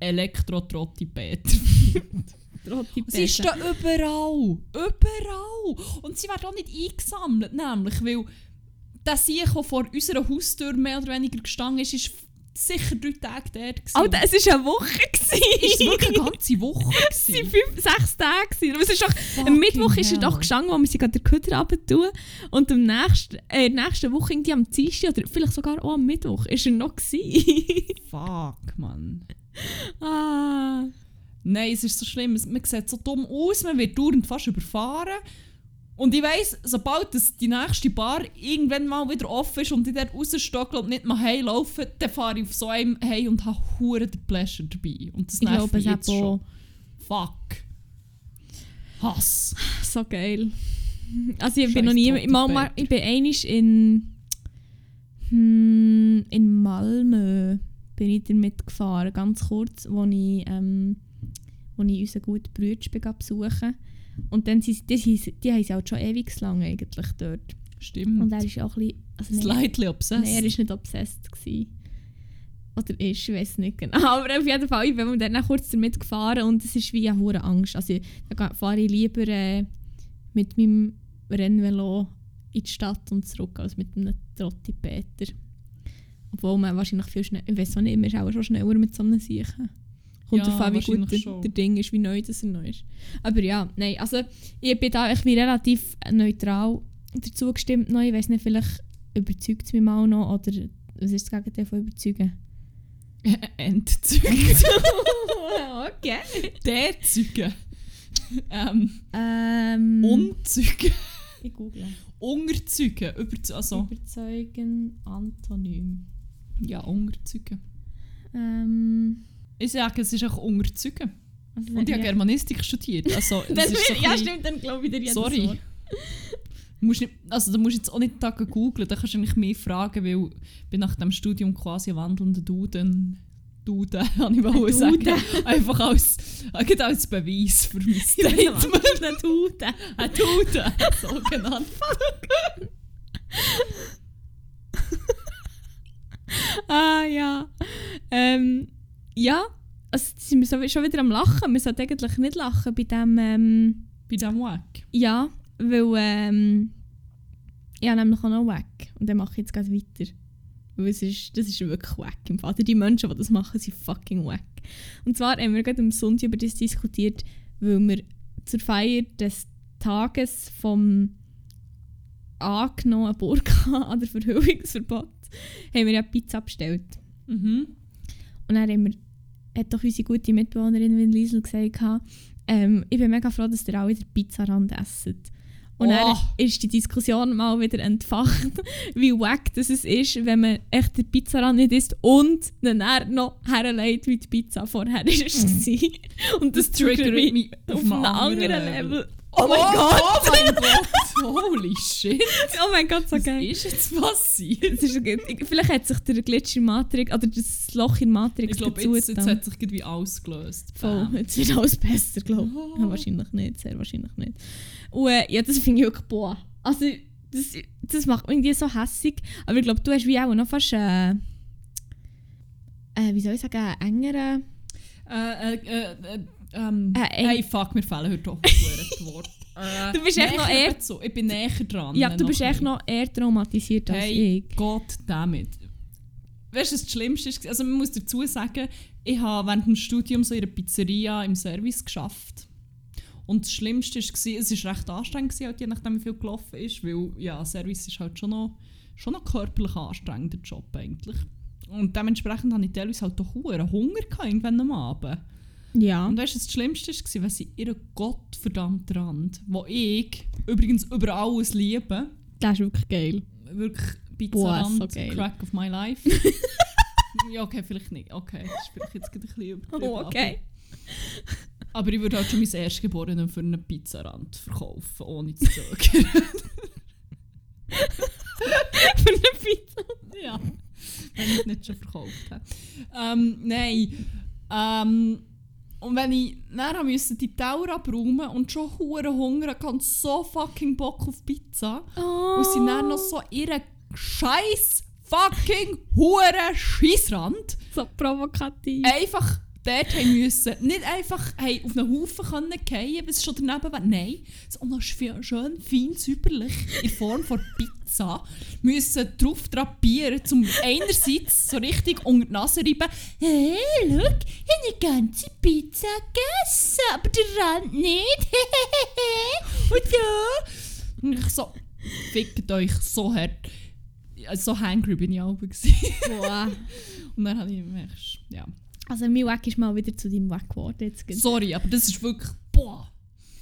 Elektro-Trotti-Peter. *laughs* Trotti Sie stehen überall. Überall. Und sie werden auch nicht eingesammelt, nämlich, weil der Sieg, der vor unserer Haustür mehr oder weniger gestanden ist, ist sicher drei Tage dort. gewesen. Alter, es war eine Woche. es war wirklich eine ganze Woche. *laughs* Es waren fünf, sechs Tage. gewesen. Aber es ist doch, am Mittwoch ist er hell. doch gestanden, wo wir sie gerade den Köder runter Und am nächsten, äh, nächsten Woche, irgendwie am Dienstag oder vielleicht sogar auch am Mittwoch, ist er noch. *laughs* Fuck, Mann. ah. Nein, es ist so schlimm. Man sieht so dumm aus, man wird dauernd fast überfahren. Und ich weiss, sobald das die nächste Bar irgendwann mal wieder offen ist und ich dort rausstocke und nicht mal heimlaufe, dann fahre ich auf so einem hey und habe hure den Pleasure dabei. Und das Ich nervt mich jetzt schon. Fuck. Hass. so geil. Also ich Scheiß bin noch nie, Trotti mal, mal, ich bin einig in hm, in Malmö bin ich damit gefahren, ganz kurz, wo ich, ähm, wo ich unseren guten Bruder besuchen Und dann sind die, die, die haben sie halt schon ewig lang eigentlich dort. Stimmt. Und er ist auch ein bisschen... Also nein, Slightly obsessed. nein, er war nicht obsessed. Gewesen. Oder ist, ich weiß nicht genau. *laughs* Aber auf jeden Fall, ich bin dann auch kurz damit gefahren und es ist wie eine hohe Angst. Also da fahre ich lieber äh, mit meinem Rennvelo in die Stadt und zurück, als mit einem Trotti Peter. Obwohl man wahrscheinlich viel schneller... Ich weiß auch nicht, man ist auch schon schneller mit so einem Siechen. Kommt Ja, an, wie gut der, der Ding ist, wie neu das er neu ist. Aber ja, nein, also ich bin da ich bin relativ neutral dazu gestimmt neu. Ich weiß nicht, vielleicht überzeugt es mich mal noch oder was ist das Gegenteil von überzeugen? *laughs* Entzügen. *laughs* okay. Dezügen. ähm, Ähm, Unzügen. ich google. Unterzügen. Über, also, Überzeugen, Antonym. ja, Unterzügen. Ähm, Ich sage, es ist auch Unterzügen. also Und ich habe ja. Germanistik studiert. Also, *laughs* das Das ist so ja, stimmt, dann glaube ich dir jedes Sorry. Musst nicht, also, du musst jetzt auch nicht da googeln, da kannst du eigentlich mehr fragen, weil ich bin nach dem Studium quasi wandelnder Duden. Duden, *laughs* kann ich mal sagen. Duden. Einfach als, als Beweis für mein *laughs* Statement. Ein Duden. Ein Duden, so genannt. Ah ja. Ähm, ja, also sind wir so, schon wieder am Lachen. Wir sollten eigentlich nicht lachen bei dem. Ähm, Bei diesem Wack. ja, weil ähm, ich habe nämlich auch noch Wack. Und dann mache ich jetzt gerade weiter. Weil es ist, das ist wirklich Wack im Fall. Die Menschen, die das machen, sind fucking Wack. Und zwar haben wir gerade am Sonntag über das diskutiert, weil wir zur Feier des Tages vom angenommenen Burka *laughs* an der Verhüllungsverbot haben wir ja Pizza bestellt. Mhm. Und dann haben wir, hat doch unsere gute Mitbewohnerin Win Liesel gesagt, ähm, ich bin mega froh, dass ihr alle den Pizzarand esset. Und Oh. dann ist die Diskussion mal wieder entfacht, *laughs* wie wack das es ist, wenn man echt den Pizzarand nicht isst und dann noch herleitet, wie die Pizza vorher *laughs* war. und das, Das triggert mich mich auf einem anderen Level. Oh, Oh mein Gott! Oh mein Gott! Holy shit! Oh mein Gott, so Was geil. ist jetzt passiert? Ist, ich- vielleicht hat sich der Glitch in Matrix, oder das Loch in Matrix Ich glaube, jetzt, jetzt hat sich irgendwie alles gelöst. Voll, Bam. jetzt wird alles besser, glaube ich. Oh. Ja, wahrscheinlich nicht, sehr wahrscheinlich nicht. Und äh, ja, das finde ich wirklich, boah. Also, das, das macht mich irgendwie so hässig. Aber ich glaube, du hast wie auch noch fast, äh, äh, wie soll ich sagen, einen engeren... Äh, äh, äh, äh, ähm, Äh, hey, fuck, mir fehlen heute doch *laughs* die Worte. Äh, Du bist echt noch eher- dazu. Ich bin näher dran. Ja, du bist echt noch eher traumatisiert als Hey, ich. Gott damit. Weißt du, das Schlimmste ist? Also, man muss dazu sagen, ich habe während dem Studium so in einer Pizzeria im Service geschafft. Und das Schlimmste war, es war recht anstrengend, gewesen, halt, je nachdem, wie viel gelaufen ist, weil ja, Service ist halt schon noch, schon noch körperlich anstrengender Job eigentlich. Und dementsprechend hatte ich teilweise halt doch verdammt Hunger gehabt, irgendwann am Abend. Ja. Und weißt du, was das Schlimmste war, wenn sie ihren gottverdammten Rand, wo ich übrigens über alles liebe, Das ist wirklich geil. wirklich Pizzarand, so geil. Crack of my life. *laughs* ja, okay, vielleicht nicht. Okay, das ist vielleicht jetzt ein bisschen *laughs* übertrieben. Oh, okay. Aber, aber ich würde halt schon mein Erstgeborenen für einen Pizzarand verkaufen, ohne zu zögern. *laughs* Für eine Pizza. ja, wenn ich nicht schon verkauft habe. Ähm, nein. Ähm, und wenn ich dann musste die Tower abräumen und schon hure Hunger hatte und so fucking Bock auf Pizza, Oh. Und sie dann noch so ihren scheiß fucking hure Scheissrand So provokativ. einfach dort haben müssen. Nicht einfach hey, auf einen Haufen können fallen, bis es schon daneben war. Nein, sondern schön, schön fein säuberlich in Form von Pizza müssen drauf drapieren, zum einerseits so richtig unter die Nase reiben. Hey, schau, ich habe eine ganze Pizza gegessen, aber der Rand nicht. *laughs* Und ja. Und ich so, fickt euch so hart. So hangry bin ich auch. *laughs* Und dann habe ich gemerkt, ja. Also mein Wack ist mal wieder zu deinem Wack geworden. Jetzt. Sorry, aber das ist wirklich. Boah!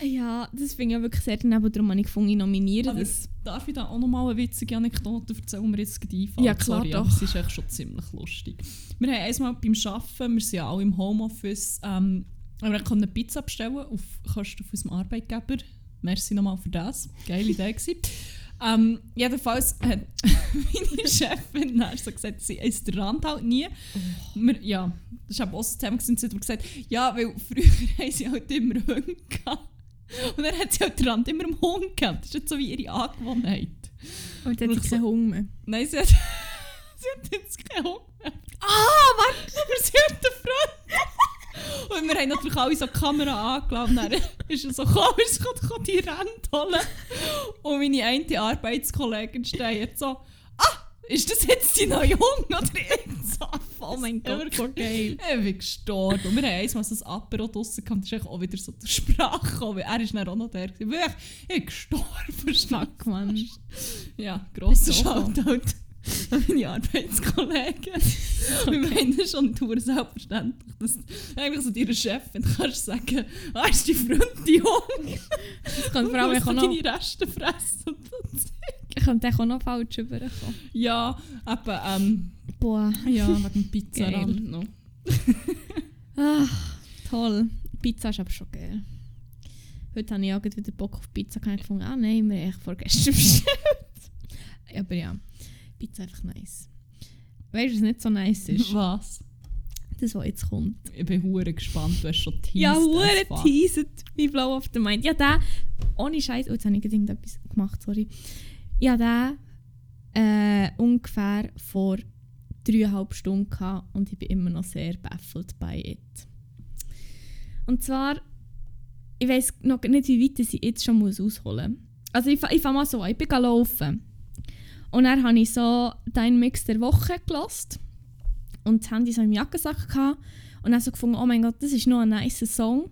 Ja, das finde ich auch wirklich sehr daneben. Darum habe ich gefunden, ich nominiere Aber das. darf ich da auch noch mal eine witzige Anekdote erzählen, die mir jetzt gerade einfällt? Ja, klar Sorry, doch. aber es ist echt schon ziemlich lustig. Wir haben einmal beim Arbeiten, wir sind ja alle im Homeoffice, ähm, wir konnten eine Pizza bestellen auf Kosten von unserem Arbeitgeber. Merci nochmal für das. Geile Idee gewesen. *laughs* Ähm, jedenfalls hat *laughs* meine Chefin dann so gesagt, sie isst den Rand halt nie. Wir, ja, das ist eben auch zusammen sie hat gesagt, ja, weil früher *laughs* haben sie halt immer Hunde gehabt. Und dann hat sie halt den Rand immer im Hund gehabt. Das ist jetzt so wie ihre Angewohnheit. Und jetzt hat sie keinen Hunger mehr. Nein, sie hat, *laughs* sie hat jetzt keinen Hund mehr. Ah, warte! Aber sie hat eine Freund. *laughs* Und wir haben natürlich alle so die Kamera angelassen. Und dann *laughs* ist er so gekommen, ich kann die Rand holen. Und meine eine Arbeitskollegin steht jetzt so, ah, ist das jetzt die neue Hunger *laughs* oder jetzt? Oh mein Gott, so geil. Ich bin gestorben. Und wir haben einmal so ein Apero draussen gehabt, das ist auch wieder so der Sprache gekommen, er ist dann auch noch der. Ich bin gestorben. Fuck, Mann. Ja, grosser. Shoutout *laughs* meine Arbeitskollegen. *laughs* Wir meinen das schon nicht selbstverständlich, dass du eigentlich so deiner Chefin kannst sagen, ah, ist die Freund die Hunger? Das kann vor allem auch du noch, deine Reste fressen. könnte auch noch falsch rüberkommen. Ja, aber ähm, Boah. ja, wegen Pizzarand noch. *laughs* Ah, toll. Pizza ist aber schon geil. Heute habe ich auch wieder Bock auf Pizza. Ich gefunden, ah nein, wir haben vorgestern bestellt. aber ja, Pizza einfach nice. Weißt du, was nicht so nice ist? *laughs* Was? Das, was jetzt kommt. Ich bin hure gespannt, du hast schon teased. Ja, hure fuck. teaset wie Blow of the Mind. Ja, der, ohne Scheiß, oh, jetzt habe ich irgendetwas gemacht, sorry. Ja, der äh, ungefähr vor dreieinhalb Stunden gehabt und ich bin immer noch sehr baffled by it. Und zwar, ich weiß noch nicht, wie weit ich jetzt schon muss ausholen muss. Also ich, ich fange mal so an, ich bin laufen. Und dann habe ich so «Dein Mix der Woche» gelost und das Handy so im Jackensack gehabt. Und dann so gefunden, oh mein Gott, das ist noch ein nice Song.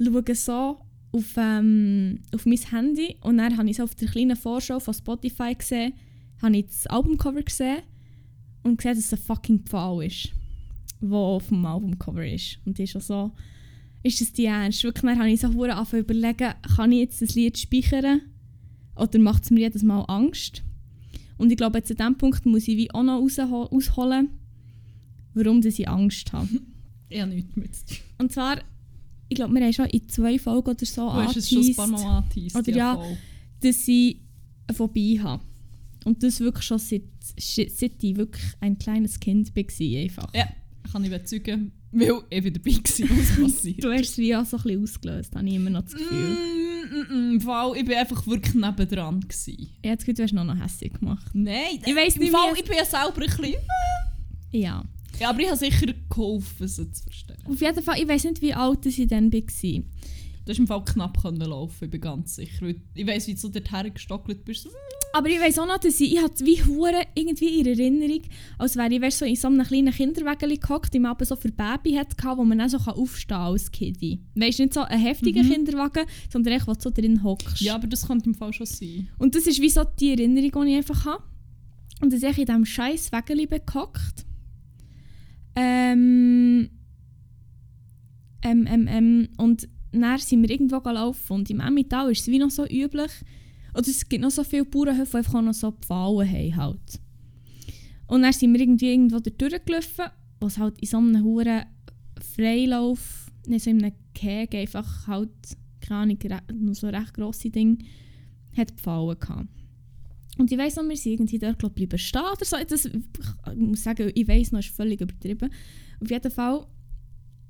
Schaue so auf, ähm, auf mein Handy und dann habe ich so auf der kleinen Vorschau von Spotify gesehen, habe ich das Albumcover gesehen und gesehen, dass es ein fucking Pfahl ist, der auf dem Albumcover ist. Und ich schon so, ist das die ernst? Wirklich, dann habe ich so angefangen überlegen, kann ich jetzt das Lied speichern oder macht es mir jedes Mal Angst? Und ich glaube, jetzt an diesem Punkt muss ich wie auch noch rausho- ausholen, warum dass ich Angst habe. *laughs* Habe nichts mit. Und zwar, ich glaube, wir haben schon in zwei Folgen oder so Du hast es schon ein paar angeteased, Mal angeteased. Oder ja. voll. dass ich eine Phobie habe. Und das wirklich schon seit, seit ich wirklich ein kleines Kind war. Einfach. Ja, kann ich bezeugen, weil ich wieder dabei war, was *laughs* passiert. Du hast es wie auch so ein bisschen ausgelöst, habe ich immer noch das Gefühl. Mm, mm, mm, ich war einfach wirklich nebendran. Gewesen. Ich habe das Gefühl, du hast noch noch hässlich gemacht. Nein, Ich im nicht, Fall, ich bin ja selber ein bisschen... Ja. Ja, aber ich habe sicher geholfen, sie zu verstehen. Auf jeden Fall, ich weiß nicht, wie alt ich dann war. Du hast im Fall knapp können laufen, ich bin ganz sicher. Ich weiss, wie du so dorthin gestockelt bist. Aber ich weiß auch noch, dass ich, ich hatte wie hure irgendwie in Erinnerung, als wäre ich weißt, so in so einem kleinen Kinderwagen gehockt, man aber so für Baby hatte, wo man dann so aufstehen kann als Kiddie. Weißt du, nicht so ein heftiger Mhm. Kinderwagen, sondern echt, wo du so drin hockst. Ja, aber das könnte im Fall schon sein. Und das ist wie so die Erinnerung, die ich einfach habe. Und bin ich in diesem scheiß Wägeli gehockt. Ähm, ähm, ähm, ähm, und dann sind wir irgendwo gelaufen und im Emmental ist es wie noch so üblich, oder es gibt noch so viele Bauernhöfe, die einfach noch so Pfahlen haben halt. Und dann sind wir irgendwie irgendwo durchgelaufen, wo es halt in so einem hohen Freilauf, nicht so in einem Gehege, einfach halt, keine Ahnung, noch so recht grosse Ding, hat Pfahlen gehabt. Und ich weiss noch, wir sind irgendwie dort glaub, bleiben stehen oder so. Das, ich muss sagen, ich weiss noch, ist völlig übertrieben. Auf jeden Fall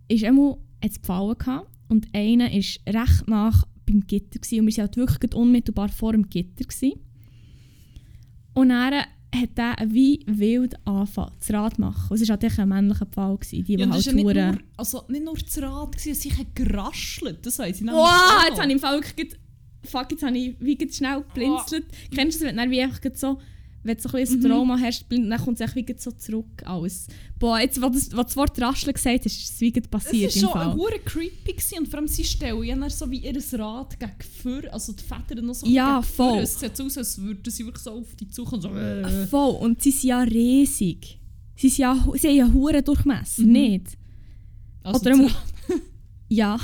ist einmal hat's Pfahlen gehabt und einer ist recht nach beim Gitter gewesen, und wir waren halt wirklich unmittelbar vor dem Gitter. Gewesen. Und dann hat er wie wild angefangen, das Rad zu machen. Es war halt echt ein männlicher Pfahl, gewesen, die, Ja, halt ja nicht nur, also nicht nur das Rad, gewesen, es sich geraschelt. Das weiss ich nämlich Wow, jetzt habe ich im Fall wirklich... Fuck, jetzt habe ich wie schnell geblinzelt. Kennst du das, wenn du wie einfach so... Wenn du so ein bisschen Mhm. ein Trauma hast, blin- dann kommt es echt wie gerade so zurück alles. Boah, jetzt, wo, das, das Wort Rascheln gesagt hast, ist es wie gerade Es passiert war schon ein hure creepy gewesen. und vor allem sie stellen dann so wie ihr Rad gegen vor, also die Federn noch so Ja, voll. Es sieht so aus, als würden sie wirklich so auf die Zukunft so... Äh. Voll, und sie sind ja riesig. Sie, sind ja, sie haben ja hure Durchmesser, Mhm. nicht? Also Oder Ja.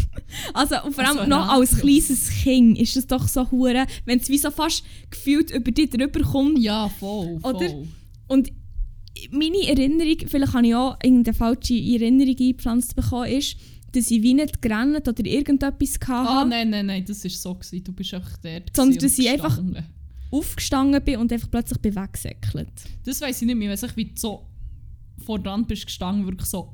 *laughs* also und vor allem Also noch als kleines Kind ist es doch so hure, wenn es wie so fast gefühlt über dich drüber kommt. Ja, voll, voll. Oder? Und meine Erinnerung, vielleicht habe ich auch irgendeine falsche Erinnerung eingepflanzt bekommen, ist, dass ich wie nicht gerannt oder irgendetwas Ah, hatte, nein, nein, nein, das war so. Gewesen. Du bist einfach dort. Sondern dass ich einfach- gestanden. aufgestanden bin und einfach plötzlich bin weggesäckelt. Das weiss ich nicht mehr. Ich weiss nicht, wie du so vor dran bist gestanden, wirklich so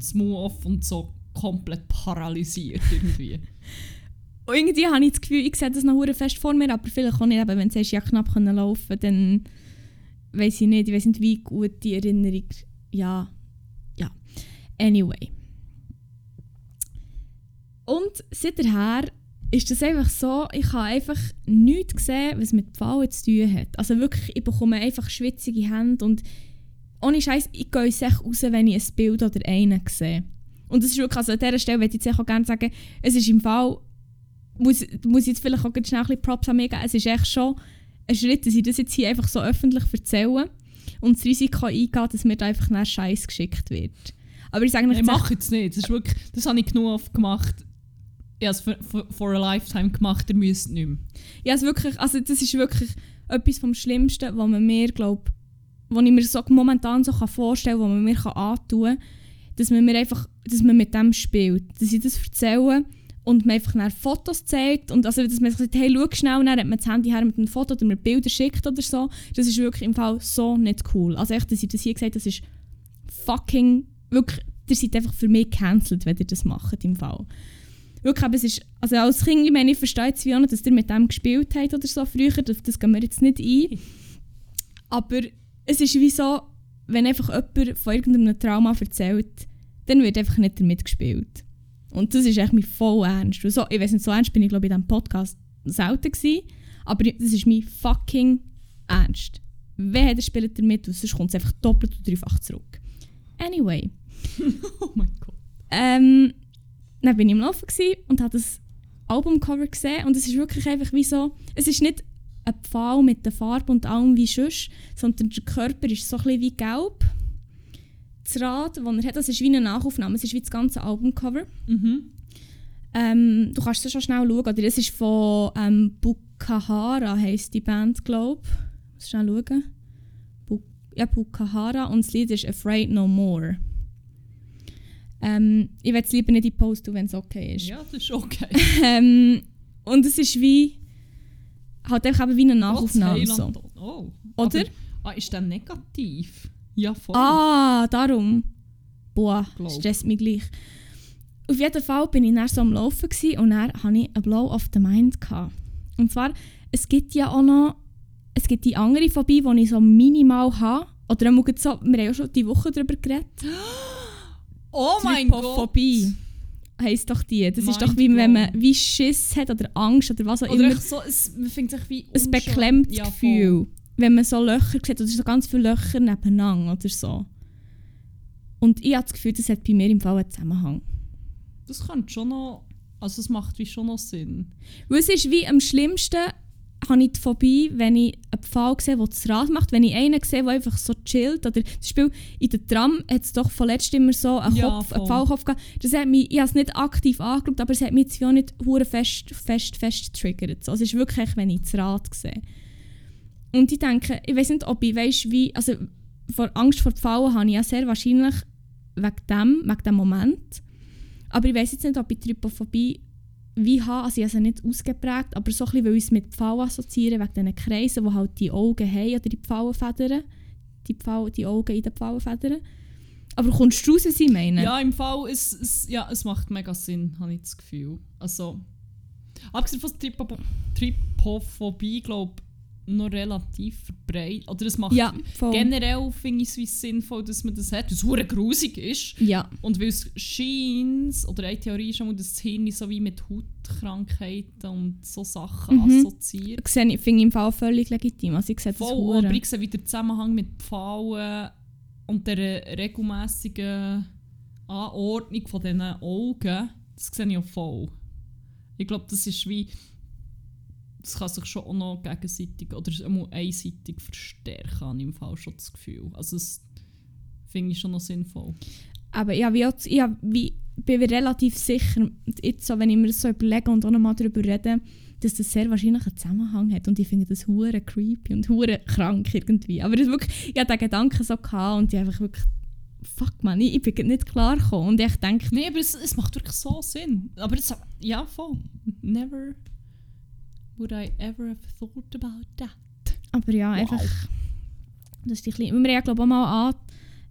smooth off und so komplett paralysiert irgendwie. *laughs* Und irgendwie habe ich das Gefühl, ich sehe das noch fest vor mir, aber vielleicht auch nicht, eben, wenn du sagst, ja knapp können laufen dann weiß ich nicht, ich weiß nicht, wie gut die Erinnerung, ja, ja, anyway. Und seither ist das einfach so, ich habe einfach nichts gesehen, was mit Pfauen zu tun hat. Also wirklich, ich bekomme einfach schwitzige Hände und ohne Scheiß, ich gehe echt raus, wenn ich ein Bild oder einen sehe. Und das ist wirklich, also an dieser Stelle würde ich jetzt auch gerne sagen, es ist im Fall, muss, muss ich jetzt vielleicht auch ganz schnell ein bisschen Props an mir geben, es ist echt schon ein Schritt, dass ich das jetzt hier einfach so öffentlich erzähle und das Risiko eingehe, dass mir da einfach nach Scheiß geschickt wird. Aber ich sage Ich nicht, mache jetzt nicht. Das, ist wirklich, das habe ich genug oft gemacht. Ich habe es for, for, for a lifetime gemacht, ihr müsst nicht mehr. ja, es wirklich, also das ist wirklich etwas vom Schlimmsten, was man mir, glaube was ich mir so momentan so vorstellen kann, was man mir antun kann, dass man mir einfach, dass man mit dem spielt. Dass ich das erzähle und mir einfach dann Fotos zeigt und also, dass man sagt, hey, schau schnell, dann hat man das Handy her mit einem Foto oder mir Bilder schickt oder so. Das ist wirklich im Fall so nicht cool. Also echt, dass ich das hier gesagt das ist fucking, wirklich, ihr seid einfach für mich gecancelt, wenn ihr das macht im Fall. Wirklich, aber es ist, also als Kind, ich meine, ich verstehe jetzt wie auch nicht, dass ihr mit dem gespielt habt oder so früher, das, das gehen wir jetzt nicht ein. Aber es ist wie so, wenn einfach jemand von irgendeinem Trauma erzählt, dann wird einfach nicht damit gespielt. Und das ist echt mir voll ernst. Und so, ich weiß nicht, so ernst bin ich glaube ich in diesem Podcast selten gewesen, aber das ist mir fucking ernst. Wer der spielt damit, und sonst kommt es einfach doppelt und dreifach zurück. Anyway, *laughs* Oh mein Gott. ähm, dann bin ich im Laufen und habe das Albumcover gesehen und es ist wirklich einfach wie so, es ist nicht ein Pfahl mit der Farbe und allem wie sonst, sondern der Körper ist so ein bisschen wie gelb. Das Rad, das er hat, das ist wie eine Nachaufnahme, es ist wie das ganze Albumcover. Mhm. Ähm, du kannst es schon schnell schauen, oder es ist von ähm, Bukahara, heisst die Band, glaube ich. Muss schnell schauen. Bu ja, Bukahara und das Lied ist Afraid No More. Ähm, ich werde es lieber nicht in die Post tun, wenn es okay ist. Ja, das ist okay. *laughs* Ähm, und es ist wie. halt einfach eben wie eine Nachaufnahme. Heiland. So. Oh. Oder? Aber, ah, ist der negativ? Ja, voll. Ah, darum. Boah, Glaub. stresst mich gleich. Auf jeden Fall bin ich dann so am Laufen gewesen und dann hatte ich einen Blow of the Mind. Gehabt. Und zwar, es gibt ja auch noch, es gibt die andere Phobie, die ich so minimal habe. Oder so, wir haben ja schon die Woche darüber geredet. *gasps* oh mein Gott. Trypophobie heisst doch die. Das ist Mind doch wie wenn man wie Schiss hat oder Angst oder was auch Oder immer. so, es, man findet sich wie ein unschön. beklemmtes Ja. Gefühl, wenn man so Löcher sieht oder so ganz viele Löcher nebeneinander oder so. Und ich habe das Gefühl, das hat bei mir im Fall einen Zusammenhang. Das könnte schon noch... Also es macht wie schon noch Sinn. Weil es ist wie am schlimmsten, habe ich die Phobie, wenn ich einen Pfahl sehe, der das Rad macht. Wenn ich einen sehe, der einfach so chillt. Oder zum Beispiel in der Tram hat es doch vorletzt immer so einen, Ja, Kopf, einen. Pfahlkopf gehabt. Das hat mich, ich habe es nicht aktiv angeschaut, aber es hat mich jetzt auch nicht fest, fest, fest getriggert. So, es ist wirklich, wenn ich das Rad sehe. Und ich denke, ich weiß nicht, ob ich weiss, wie... Also vor Angst vor Pfallen habe ich ja sehr wahrscheinlich wegen dem, wegen dem Moment. Aber ich weiß jetzt nicht, ob ich Trypophobie wie habe, also ich habe sie nicht ausgeprägt, aber so ein bisschen, weil mit Pfauen assoziieren, wegen diesen Kreisen, die halt die Augen haben oder die Pfauenfedern. Die, Pfau, die Augen in den Pfauenfedern. Aber kommst du raus, was ich meine? Ja, im Fall, es, es, ja, es macht mega Sinn, habe ich das Gefühl. Also, abgesehen von Tripo- Tripophobie, glaube ich, noch relativ verbreitet. Oder es macht Ja, generell, finde ich es sinnvoll, dass man das hat, weil es hure grusig ist. ja. Und weil es scheint, oder eine Theorie ist schon, dass das Hirn so wie mit Hautkrankheiten und so Sachen Mhm. assoziiert. Ich- finde ich im Fall völlig legitim. Also ich sehe das Voll, aber ich sehe wieder den Zusammenhang mit Pfauen und der regelmäßigen Anordnung von diesen Augen. Das sehe ich auch voll. Ich glaube, das ist wie. Das kann sich schon auch noch gegenseitig oder einseitig verstärken, habe ich im Fall schon das Gefühl. Also, das finde ich schon noch sinnvoll. Aber ja, wie, auch, ich wie, bin mir relativ sicher, jetzt so, wenn ich mir das so überlege und auch noch mal darüber rede, dass das sehr wahrscheinlich einen Zusammenhang hat. Und ich finde das hure creepy und hure krank irgendwie. Aber das wirklich, ich hatte den Gedanken so gehabt und ich einfach wirklich, fuck man, ich, ich bin nicht klar gekommen. Und ich denke, Nein, aber es, es macht wirklich so Sinn. Aber es, ja, voll. Never would I ever have thought about that. aber ja, Wow. einfach, das ist die kleine, wir haben ja glaube auch mal an,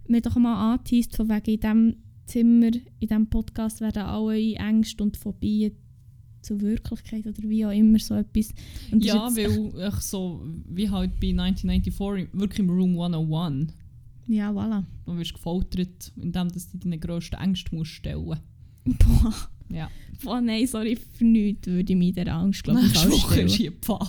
wir doch mal angeteased, von wegen in diesem Zimmer, in diesem Podcast werden alle Ängste und Phobien zur Wirklichkeit oder wie auch immer so etwas. Ja, weil ich so, wie halt bei 1994, wirklich im Room 101, Ja, voilà. da wirst du gefoltert, indem du deine grössten Ängste musst stellen Boah. Ja. Boah, nein, sorry, für nichts würde ich mich dieser Angst, glaube ich, Woche stellen. ist hier Pfau.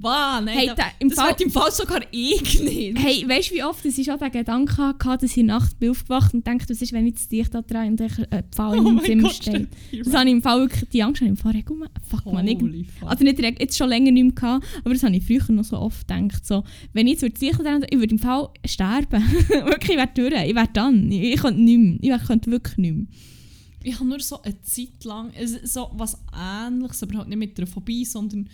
Wow, nein, Hey, da, im das Fall- im Fall sogar ich nicht. Hey, weißt du, wie oft ich schon den Gedanken hatte, dass ich nachts bin aufgewacht und dachte, was ist, wenn ich das Licht da dran und ein äh, Pfahl in Oh meinem mein Zimmer Gott, steht? *laughs* stell dir Das habe ich im Fall wirklich, die Angst habe ich im Fall regelmäßig, fuck man, fuck. also nicht direkt, jetzt schon länger nicht mehr gehabt, aber das habe ich früher noch so oft gedacht, so, wenn ich jetzt Licht dran ich würde im Fall sterben. *laughs* wirklich, ich wäre durch, ich wäre dann, ich, ich könnte nicht mehr, ich könnte wirklich nicht mehr. Ich habe nur so eine Zeit lang so was Ähnliches, aber halt nicht mit einer Phobie, sondern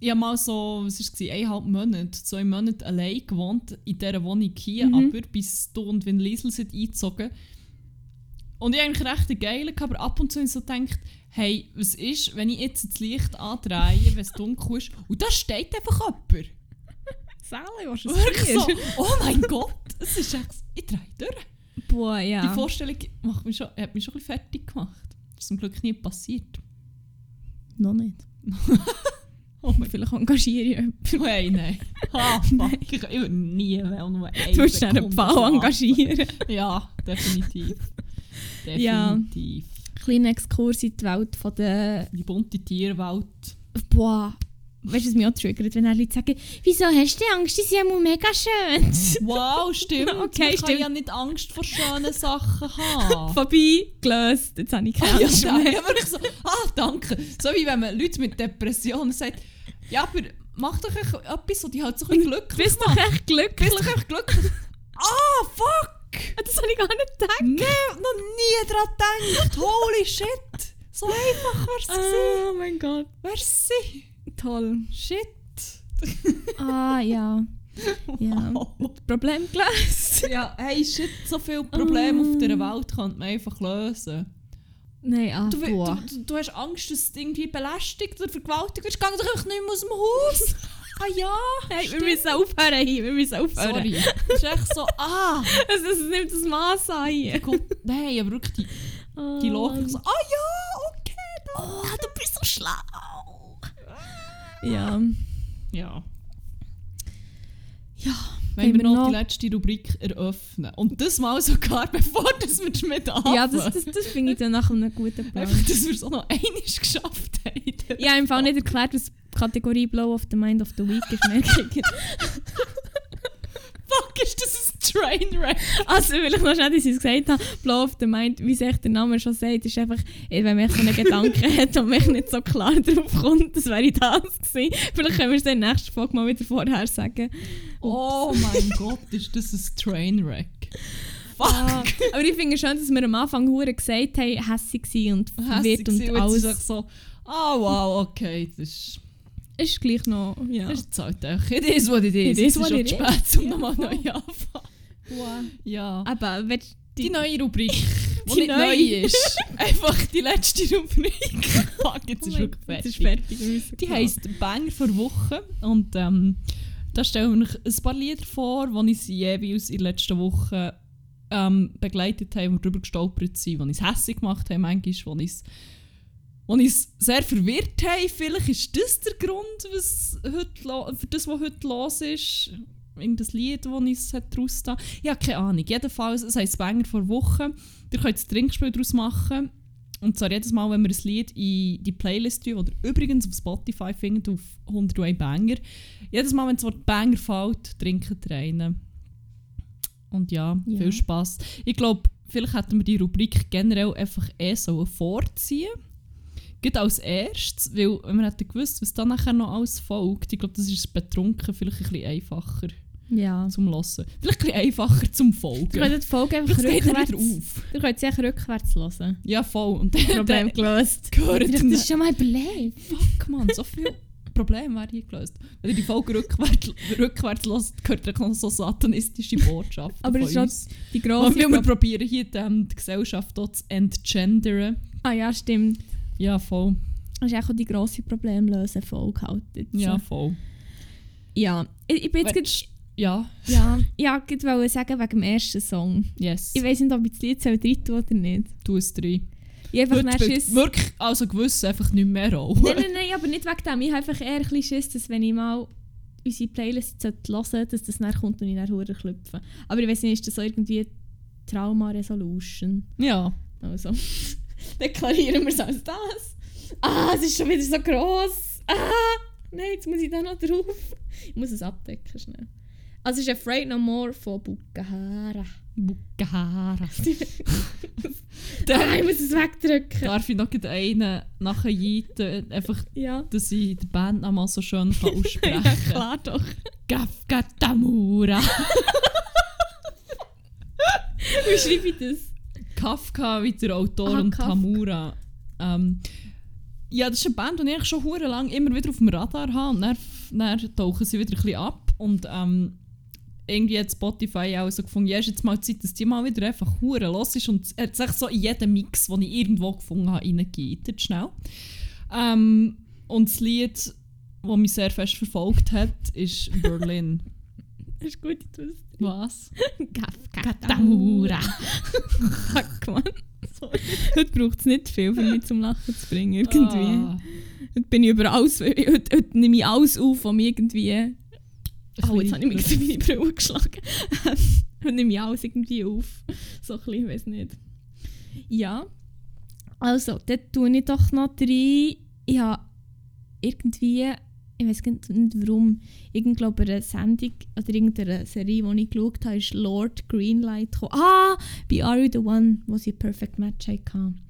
ich habe mal so, was war es, eineinhalb Monate, so einen Monat allein gewohnt in dieser Wohnung hier, Mhm. aber bis du und wenn Liesel sind eingezogen. Und ich habe eigentlich recht geil, aber ab und zu habe ich so gedacht, hey, was ist, wenn ich jetzt das Licht andrehe, wenn es dunkel ist, und da steht einfach jemand. *laughs* Sally, was Wirklich so, oh mein Gott, es ist echt, ich drehe durch. Boah, ja. Die Vorstellung macht mich schon, hat mich schon ein bisschen fertig gemacht. Das ist zum Glück nie passiert. noch nicht. *laughs* Oh Vielleicht engagiere ich jemanden. Gott. Hey, nein. Ah, *laughs* fuck. Ich, ich würde nie mehr nur eine Du musst einen Pfau engagieren. *laughs* Ja, definitiv. Ja. Definitiv. Kleiner Exkurs in die Welt von der... Die bunte Tierwelt. Boah. Weißt du, was mich auch triggert, wenn Leute sagen, wieso hast du Angst, die sind ja mega schön. *laughs* Wow, stimmt. *laughs* Okay, Man kann stimmt. ja nicht Angst vor schönen Sachen haben. *laughs* Vorbei, gelöst, jetzt habe ich keine Ah, Angst ja, mehr. ja, wirklich so. Ah, danke. So wie wenn man Leute mit Depressionen sagt, ja, aber mach doch etwas, was dich halt so ein bisschen glücklich Bist doch echt glücklich. Bist du echt glücklich? ah, fuck! Das habe ich gar nicht gedacht. Nee, noch nie dran gedacht. Holy shit! So einfach wär's gewesen. Oh mein Gott. Merci. Toll. Shit. Ah, ja. Ja. Wow. Problem gelöst. Ja, hey, shit, so viele Probleme auf dieser Welt könnte man einfach lösen. Nein, ah, Du, du, du, du hast Angst, dass du irgendwie belästigt oder vergewaltigt wirst. Geh doch einfach nicht mehr aus dem Haus. *laughs* ah ja, Hey, wir müssen aufhören hier, wir müssen aufhören. Sorry. Das ist echt so, ah. *laughs* Es, es nimmt das Maß an hier. Nein, aber wirklich die, Oh, die Logik so, ah ja, okay. Oh, du bist so schlau. Ja. Ja. Ja. Wenn Haben wir wir noch, noch- die letzte Rubrik eröffnen. Und das mal sogar, *laughs* bevor das wir damit anfangen. Ja, das, das, das finde ich dann nach einem guten Plan. Einfach, dass wir es auch noch einmal geschafft haben. Ich habe im Fall nicht erklärt, was die Kategorie Blow of the Mind of the Week ist. *laughs* Fuck, ist das ein Trainwreck? also, will ich noch schnell, dass ich es gesagt habe, Blow of the Mind, wie sich der Name schon sagt, ist einfach, eh, wenn man so einen Gedanken *laughs* hat und mich nicht so klar drauf kommt, das wäre das gewesen. Vielleicht können wir es in der nächsten Folge mal wieder vorher sagen. Oh mein *laughs* Gott, ist das ein Trainwreck? Fuck! Ah, aber ich finde schön, dass wir am Anfang hure gesagt haben, hässig sein und verwirrt und alles. jetzt ist es so, ah wow, okay, das ist... ist gleich noch, ja. Das ist jetzt halt echt, it is what it is. It is Es what schon it zu spät, um nochmal neu anfangen. Ja. Aber wenn Die neue Rubrik, *laughs* die, Die nicht neue. neu ist. *laughs* Einfach die letzte Rubrik. *laughs* Fuck, jetzt ist Oh Jetzt fertig. ist fertig. Die heisst Banger vor Woche. Und ähm, da stellen wir euch ein paar Lieder vor, die ich sie jeweils in der letzten Woche ähm, begleitet habe, wo wir darüber gestolpert sind, wo ich es hässlich gemacht habe, manchmal, wo ich es ich es sehr verwirrt habe. Vielleicht ist das der Grund, was heute für das, was heute los ist. In das Lied, das ich es daraus da. Ich habe keine Ahnung. Jedenfalls, es heisst Banger vor Woche. Ihr könnt ein Trinkspiel daraus machen. Und zwar jedes Mal, wenn wir ein Lied in die Playlist tun, oder übrigens auf Spotify findet, auf 101 Banger. Jedes Mal, wenn das Wort Banger fällt, trinkt ihr einen. Und ja, Ja. viel Spaß. Ich glaube, vielleicht hätten wir die Rubrik generell einfach eh so vorziehen Geht als erstes, weil wenn wir hätten gewusst, was dann nachher noch alles folgt, ich glaube, das ist betrunken vielleicht ein bisschen einfacher Ja. zum Hören. Vielleicht ein bisschen einfacher zum Folgen. Ihr könnt die Folge einfach Vielleicht rückwärts... wieder auf. Ihr könnt sie einfach rückwärts hören. Ja, voll. Und dann, Problem dann gelöst. gehört dann- das schon mal überlegt? Fuck, man, so viele Probleme werden hier gelöst. Wenn ihr die Folge rückwärts, rückwärts hört, gehört ihr noch so satanistische Botschaften Aber es ist uns. die Und grosse... wir Pro probieren hier die, ähm, die Gesellschaft auch zu entgendern. ah ja, stimmt. Ja, voll. Das ist auch die grosse Problemlösen-Folge halt. jetzt. Ja, voll. Ja. Ich, ich bin jetzt... Willst- Ja, Ja, ja, ich wollte sagen wegen dem ersten Song. yes. Ich weiß nicht, ob ich das Lied soll rein tun oder nicht. Du es rein. Ich einfach Heute spielt Schiss... wirklich, also gewiss, einfach nicht mehr Rolle. Nein, nein, nein, aber nicht wegen dem. Ich habe einfach eher ein bisschen Schiss, dass wenn ich mal unsere Playlist hören sollte, dass das dann kommt und ich dann verdammt klopfen. Aber ich weiß nicht, ist das so irgendwie Trauma-Resolution? Ja. Also. *laughs* deklarieren wir es als das. Ah, es ist schon wieder so gross. Ah, nein, jetzt muss ich da noch drauf. Ich muss es abdecken schnell. Also es ist Afraid No More von Bukahara. Bukahara. *laughs* *laughs* Ah, ich muss es wegdrücken. Darf ich noch einen nachher jeiten, einfach, Ja. dass ich den Bandnamen so schön kann aussprechen ja, kann? klar doch. Kafka-Tamura. Wie schreibe ich das? Kafka wie der Autor Ah, und Kafka. Tamura. Ähm, ja, das ist eine Band, die ich schon hure lang immer wieder auf dem Radar habe. Und dann, dann tauchen sie wieder ein bisschen ab. Und ähm, irgendwie hat Spotify auch so gefunden, ja, ist jetzt mal Zeit, dass die mal wieder einfach hure los ist. Und hat sich so in jeden Mix, den ich irgendwo gefunden habe, reingeht. Schnell. Ähm, und das Lied, das mich sehr fest verfolgt hat, ist Berlin. *laughs* Das ist gut, ich wusste. Was? *laughs* Kafka Tamura. *laughs* Fuck, man. Heute braucht es nicht viel, um mich zum Lachen zu bringen. Irgendwie. Ah. Heute bin ich über alles, heute, heute nehme ich alles auf, was mich irgendwie... Oh, jetzt habe ich mir bisschen gegen meine Brille geschlagen. *laughs* heute nehme ich alles irgendwie auf. So ein bisschen, ich weiß nicht. Ja. Also, dort tue ich doch noch rein. Ich habe irgendwie... Ich weiß nicht warum. Ich glaube, eine Sendung oder irgendeine Serie, die ich geschaut habe, ist Lord Greenlight. gekommen. Ah! Bei Are You The One, wo sie Perfect Match hatten.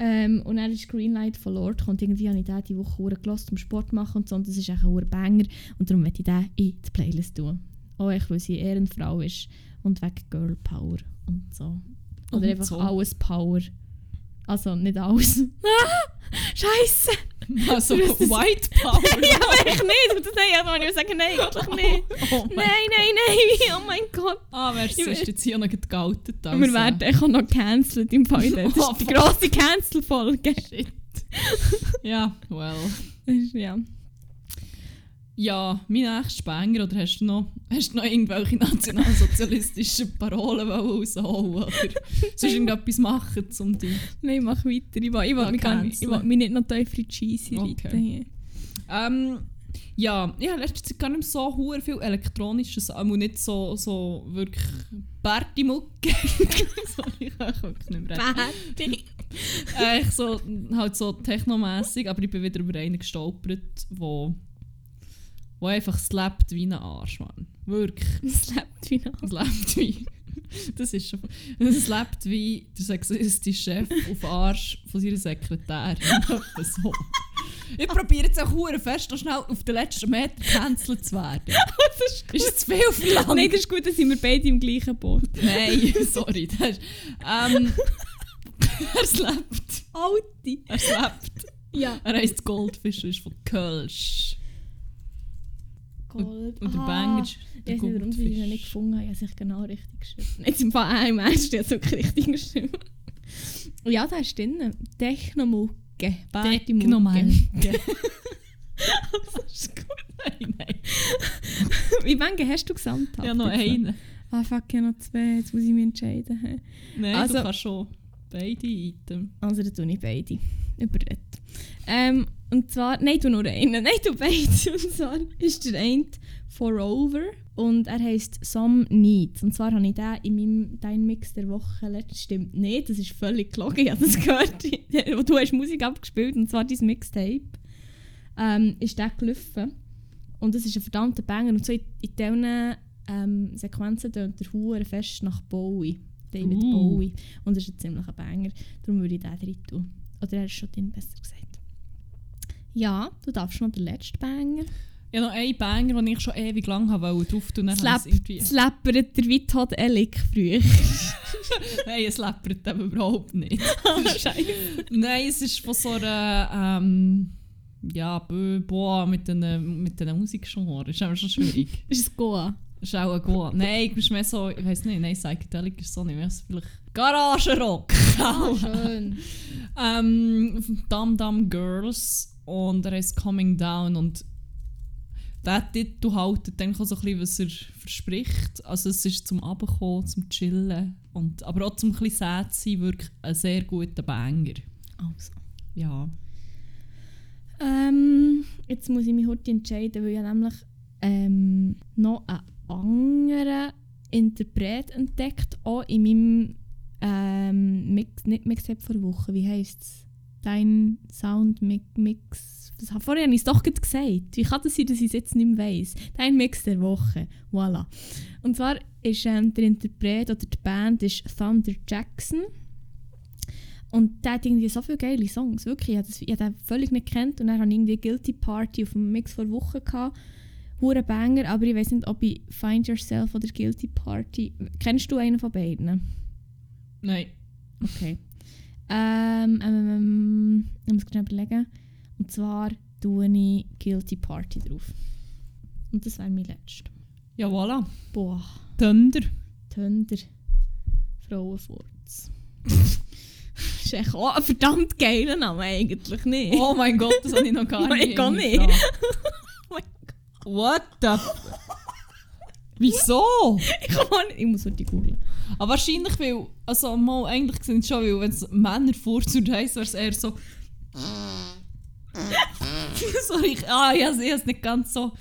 Ähm, und dann ist Greenlight von Lord gekommen. und irgendwie habe ich den diese Woche gehört, um Sport zu machen und so. Und das ist echt ein Banger. Und darum möchte ich den in die Playlist tun. Auch echt, weil sie eine Ehrenfrau ist und wegen Girl Power und so. Oder Und einfach so. alles Power. Also nicht alles. *laughs* Scheiße! *laughs* Also, White Power. *laughs* ja, aber ich nicht. Das nein, ich wollte sagen, nein, eigentlich nicht. Oh mein Nein, nein, nein, oh mein Gott. Ah, wer ist Ich sonst jetzt hier noch geoutet? Also. Wir werden auch noch cancelled im Fall. *laughs* Das Oh, ist die fuck. grosse Cancel-Folge. Shit. ja, well. Ja. Ja, mein nächster Banger, oder hast du noch, hast du noch irgendwelche nationalsozialistischen Parolen rausholen oder *laughs* sonst irgendetwas machen, um die... Nein, mach weiter. Ich will, ich will, mich, ich will mich nicht noch tiefer in Scheisse Okay. reiten. Ähm, ja, ich habe letzte Zeit gar nicht so hure viel elektronisches, aber nicht so, so wirklich Partymucke. *laughs* Sorry, ich kann wirklich nicht mehr reden. äh, ich so, halt so technomässig, aber ich bin wieder über einen gestolpert, wo, wo einfach slappt wie ein Arsch, Mann. Wirklich. *laughs* Lebt wie noch. Es lebt wie. *laughs* Das ist schon. Es lebt wie der sexistische Chef auf Arsch von seiner Sekretärin. *laughs* So. Ich probiere jetzt auch hure fest, noch schnell auf den letzten Meter gecancelt zu werden. das ist Ist es zu viel verlangt? Nein, das ist gut, dann sind wir beide im gleichen Boot. Nein, sorry. Das ist, ähm, er slept. Alte. Er slept. Ja. Er heisst Goldfisch ist von Kölsch. Gold. Und der Ah, Banger ist Ich der weiß nicht, warum sie ihn nicht gefunden haben. Ich habe sich genau richtig geschrieben. Jetzt im Fall Ernst, ich habe es richtig geschrieben. Ja, da ist drin. Technomucke. Partymucke. Technomalke. *laughs* Das ist gut. Nein, nein. *laughs* Wie viele hast du gesamt? Ich habe noch einen. Ah, fuck, ich habe noch zwei. Jetzt muss ich mich entscheiden. Nein, Also- du kannst schon beide Items. Also, dann tue ich beide. Überredet. Ähm, und zwar, nein, du nur einen. Nein, du beide. *laughs* Und zwar ist der eine Forever und er heisst Some Needs. Und zwar habe ich den in meinem Dein Mix der Woche letztes stimmt nicht, das ist völlig gelogen, ich habe das gehört. Wo *laughs* du hast Musik abgespielt und zwar dein Mixtape. Ähm, ist der gelaufen. Und das ist ein verdammter Banger. Und so in, in diesen ähm, Sequenzen tönt der Hure fest nach Bowie. David Uh. Bowie. Und das ist ein ziemlicher Banger. Darum würde ich den drin tun. Oder er ist schon drin, besser gesagt. Ja, du darfst noch den letzten Banger. Ich habe noch einen Banger, den ich schon ewig lang habe wollte drauf tun. Es slappert der Todd Ellick früher. *laughs* Nein, es läppert eben überhaupt nicht. *laughs* Scheiße. Nein, es ist von so einer... Ähm, ja, Boah, mit den, mit den Musikgenres. ist aber schon schwierig. *laughs* Ist es Goa? ist auch ein Goa. Nein, ich ist mehr so... Ich weiß nicht, nein, Psychedelic ist so nicht. Mehr so vielleicht... Garagenrock! Ah, schön. ähm, Dum Dum Girls und er heißt Coming Down und der Titel haltet dann auch so ein bisschen, was er verspricht. Also es ist zum Abkommen, zum Chillen und aber auch zum ein bisschen sad sein, wirklich ein sehr guter Banger. Also. Ja. Ähm, jetzt muss ich mich heute entscheiden, weil ich nämlich ähm, noch einen anderen Interpret entdeckt, auch in meinem ähm, Mix, nicht Mixtape vor Woche, wie heisst es? Dein Sound Mix. Mix das, vorher habe ich es doch gerade gesagt. Wie kann das sein, dass ich es jetzt nicht mehr weiss? Dein Mix der Woche. Voilà. Und zwar ist ähm, der Interpret oder die Band ist Thunder Jackson. Und der hat irgendwie so viele geile Songs. Wirklich, ich habe, das, ich habe den völlig nicht kennt. Und dann hatte ich irgendwie Guilty Party auf dem Mix vor Wochen. Gehabt. Hure Banger, aber ich weiß nicht, ob ich Find Yourself oder Guilty Party. Kennst du einen von beiden? Nein. Okay. Ähm, ähm, ähm, ich muss schnell überlegen. Und zwar tue ich Guilty Party drauf. Und das wäre mein letzter. Ja, voilà. Boah, Thunder. Thunder. Frauenfurz. *laughs* ist echt auch ein verdammt geiler Name eigentlich, nicht? Oh mein Gott, das habe ich noch gar *laughs* Nein, nicht. gar nicht. *laughs* Oh mein What the... Wieso? ich, kann nicht- ich muss heute googeln. Aber wahrscheinlich, weil... Also mal, eigentlich sind es schon, weil wenn es Männer vorzuhört heisst, wäre es eher so... *laughs* Sorry, ich, ah, ich habe es nicht ganz so...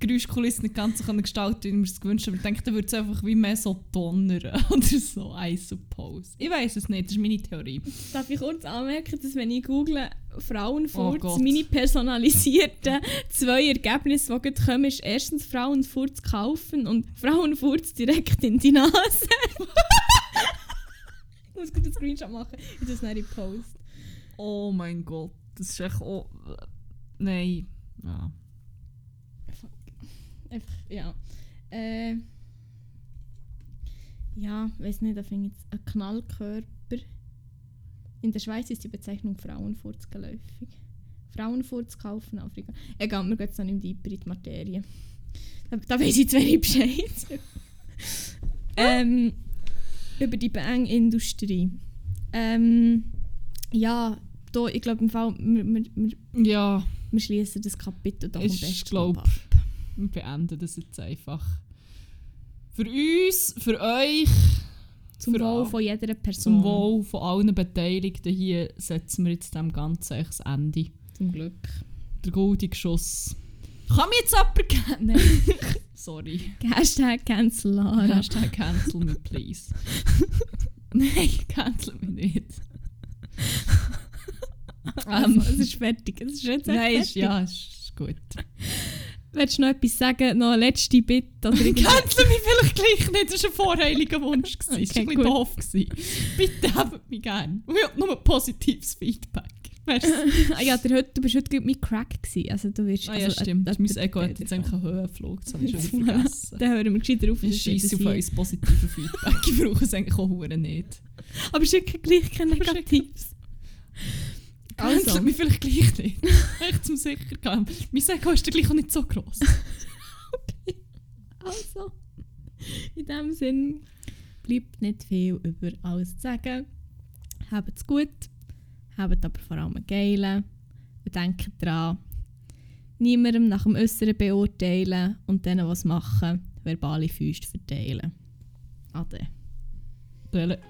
Geräuschkulisse nicht ganz so können gestalten, wie ich mir es gewünscht habe. Aber ich denke, dann würde es einfach wie mehr so donnern *laughs* oder so, I suppose. Ich weiß es nicht, das ist meine Theorie. Darf ich kurz anmerken, dass wenn ich google Oh Frauenfurz, Gott. meine personalisierten *laughs* zwei Ergebnisse, die gerade kommen, ist erstens Frauenfurz kaufen und Frauenfurz direkt in die Nase. *laughs* ich muss gerade einen Screenshot machen, ich das nicht Post. Oh mein Gott, das ist echt... Oh, nein. Ja. Einfach, ja. Äh, ja, weiß nicht, da finde ich jetzt einen Knallkörper. In der Schweiz ist die Bezeichnung Frauenfurz geläufig. Frauenfurz kaufen Afrika. Egal, wir gehen jetzt noch nicht deeper in die Materie. Da, da weiss ich zu wenig Bescheid. ähm, über die Bang-Industrie. Ähm, ja, da, ich glaube im Fall, wir, wir, wir, Ja, wir schließen das Kapitel doch am besten glaub, ab. Wir beenden das jetzt einfach. Für uns, für euch, Zum für Wohl von jeder Person. zum Wohl von allen Beteiligten hier, setzen wir jetzt dem Ganzen das Ende. Zum Glück. Der goldige Schuss. Kann mir jetzt jemand geben? *laughs* Nein. *laughs* Sorry. Hashtag Cancel Lara. Hashtag cancel me, please. *laughs* Nein, cancel mich nicht. Also, es ist fertig. Es ist jetzt Nein, ist, fertig. ja, ist, ist gut. Willst du noch etwas sagen? Noch eine letzte Bitte? Cancel *laughs* mich vielleicht gleich nicht, das war ein vorheiliger Wunsch. Das war ein bisschen doof. gewesen. Bitte habt mich gerne. Und ich habe nur positives Feedback. *laughs* Ah, ja, der, heute- du bist heute mit Crack gewesen. Also, du wirst, Ah ja, also, stimmt. äh, mein äh, Ego äh, hat jetzt äh, eigentlich einen Höhenflug. Das habe ich schon *laughs* vergessen. Dann hören wir gescheiter auf. Ich scheisse auf hier. uns positive Feedback. Ich brauche es eigentlich auch nicht. Aber schicke gleich kein Aber schick- Negatives. Cancelt Also, mich vielleicht gleich nicht. *laughs* Echt zum sicher gehen. Mein Ego ist dann gleich auch nicht so gross. *laughs* also, in dem Sinn bleibt nicht viel über alles zu sagen. Habt's gut, habt aber vor allem geile und denkt dran, niemandem nach dem Äußeren beurteilen und denen, was machen, verbale Füße verteilen. Ade. Dele.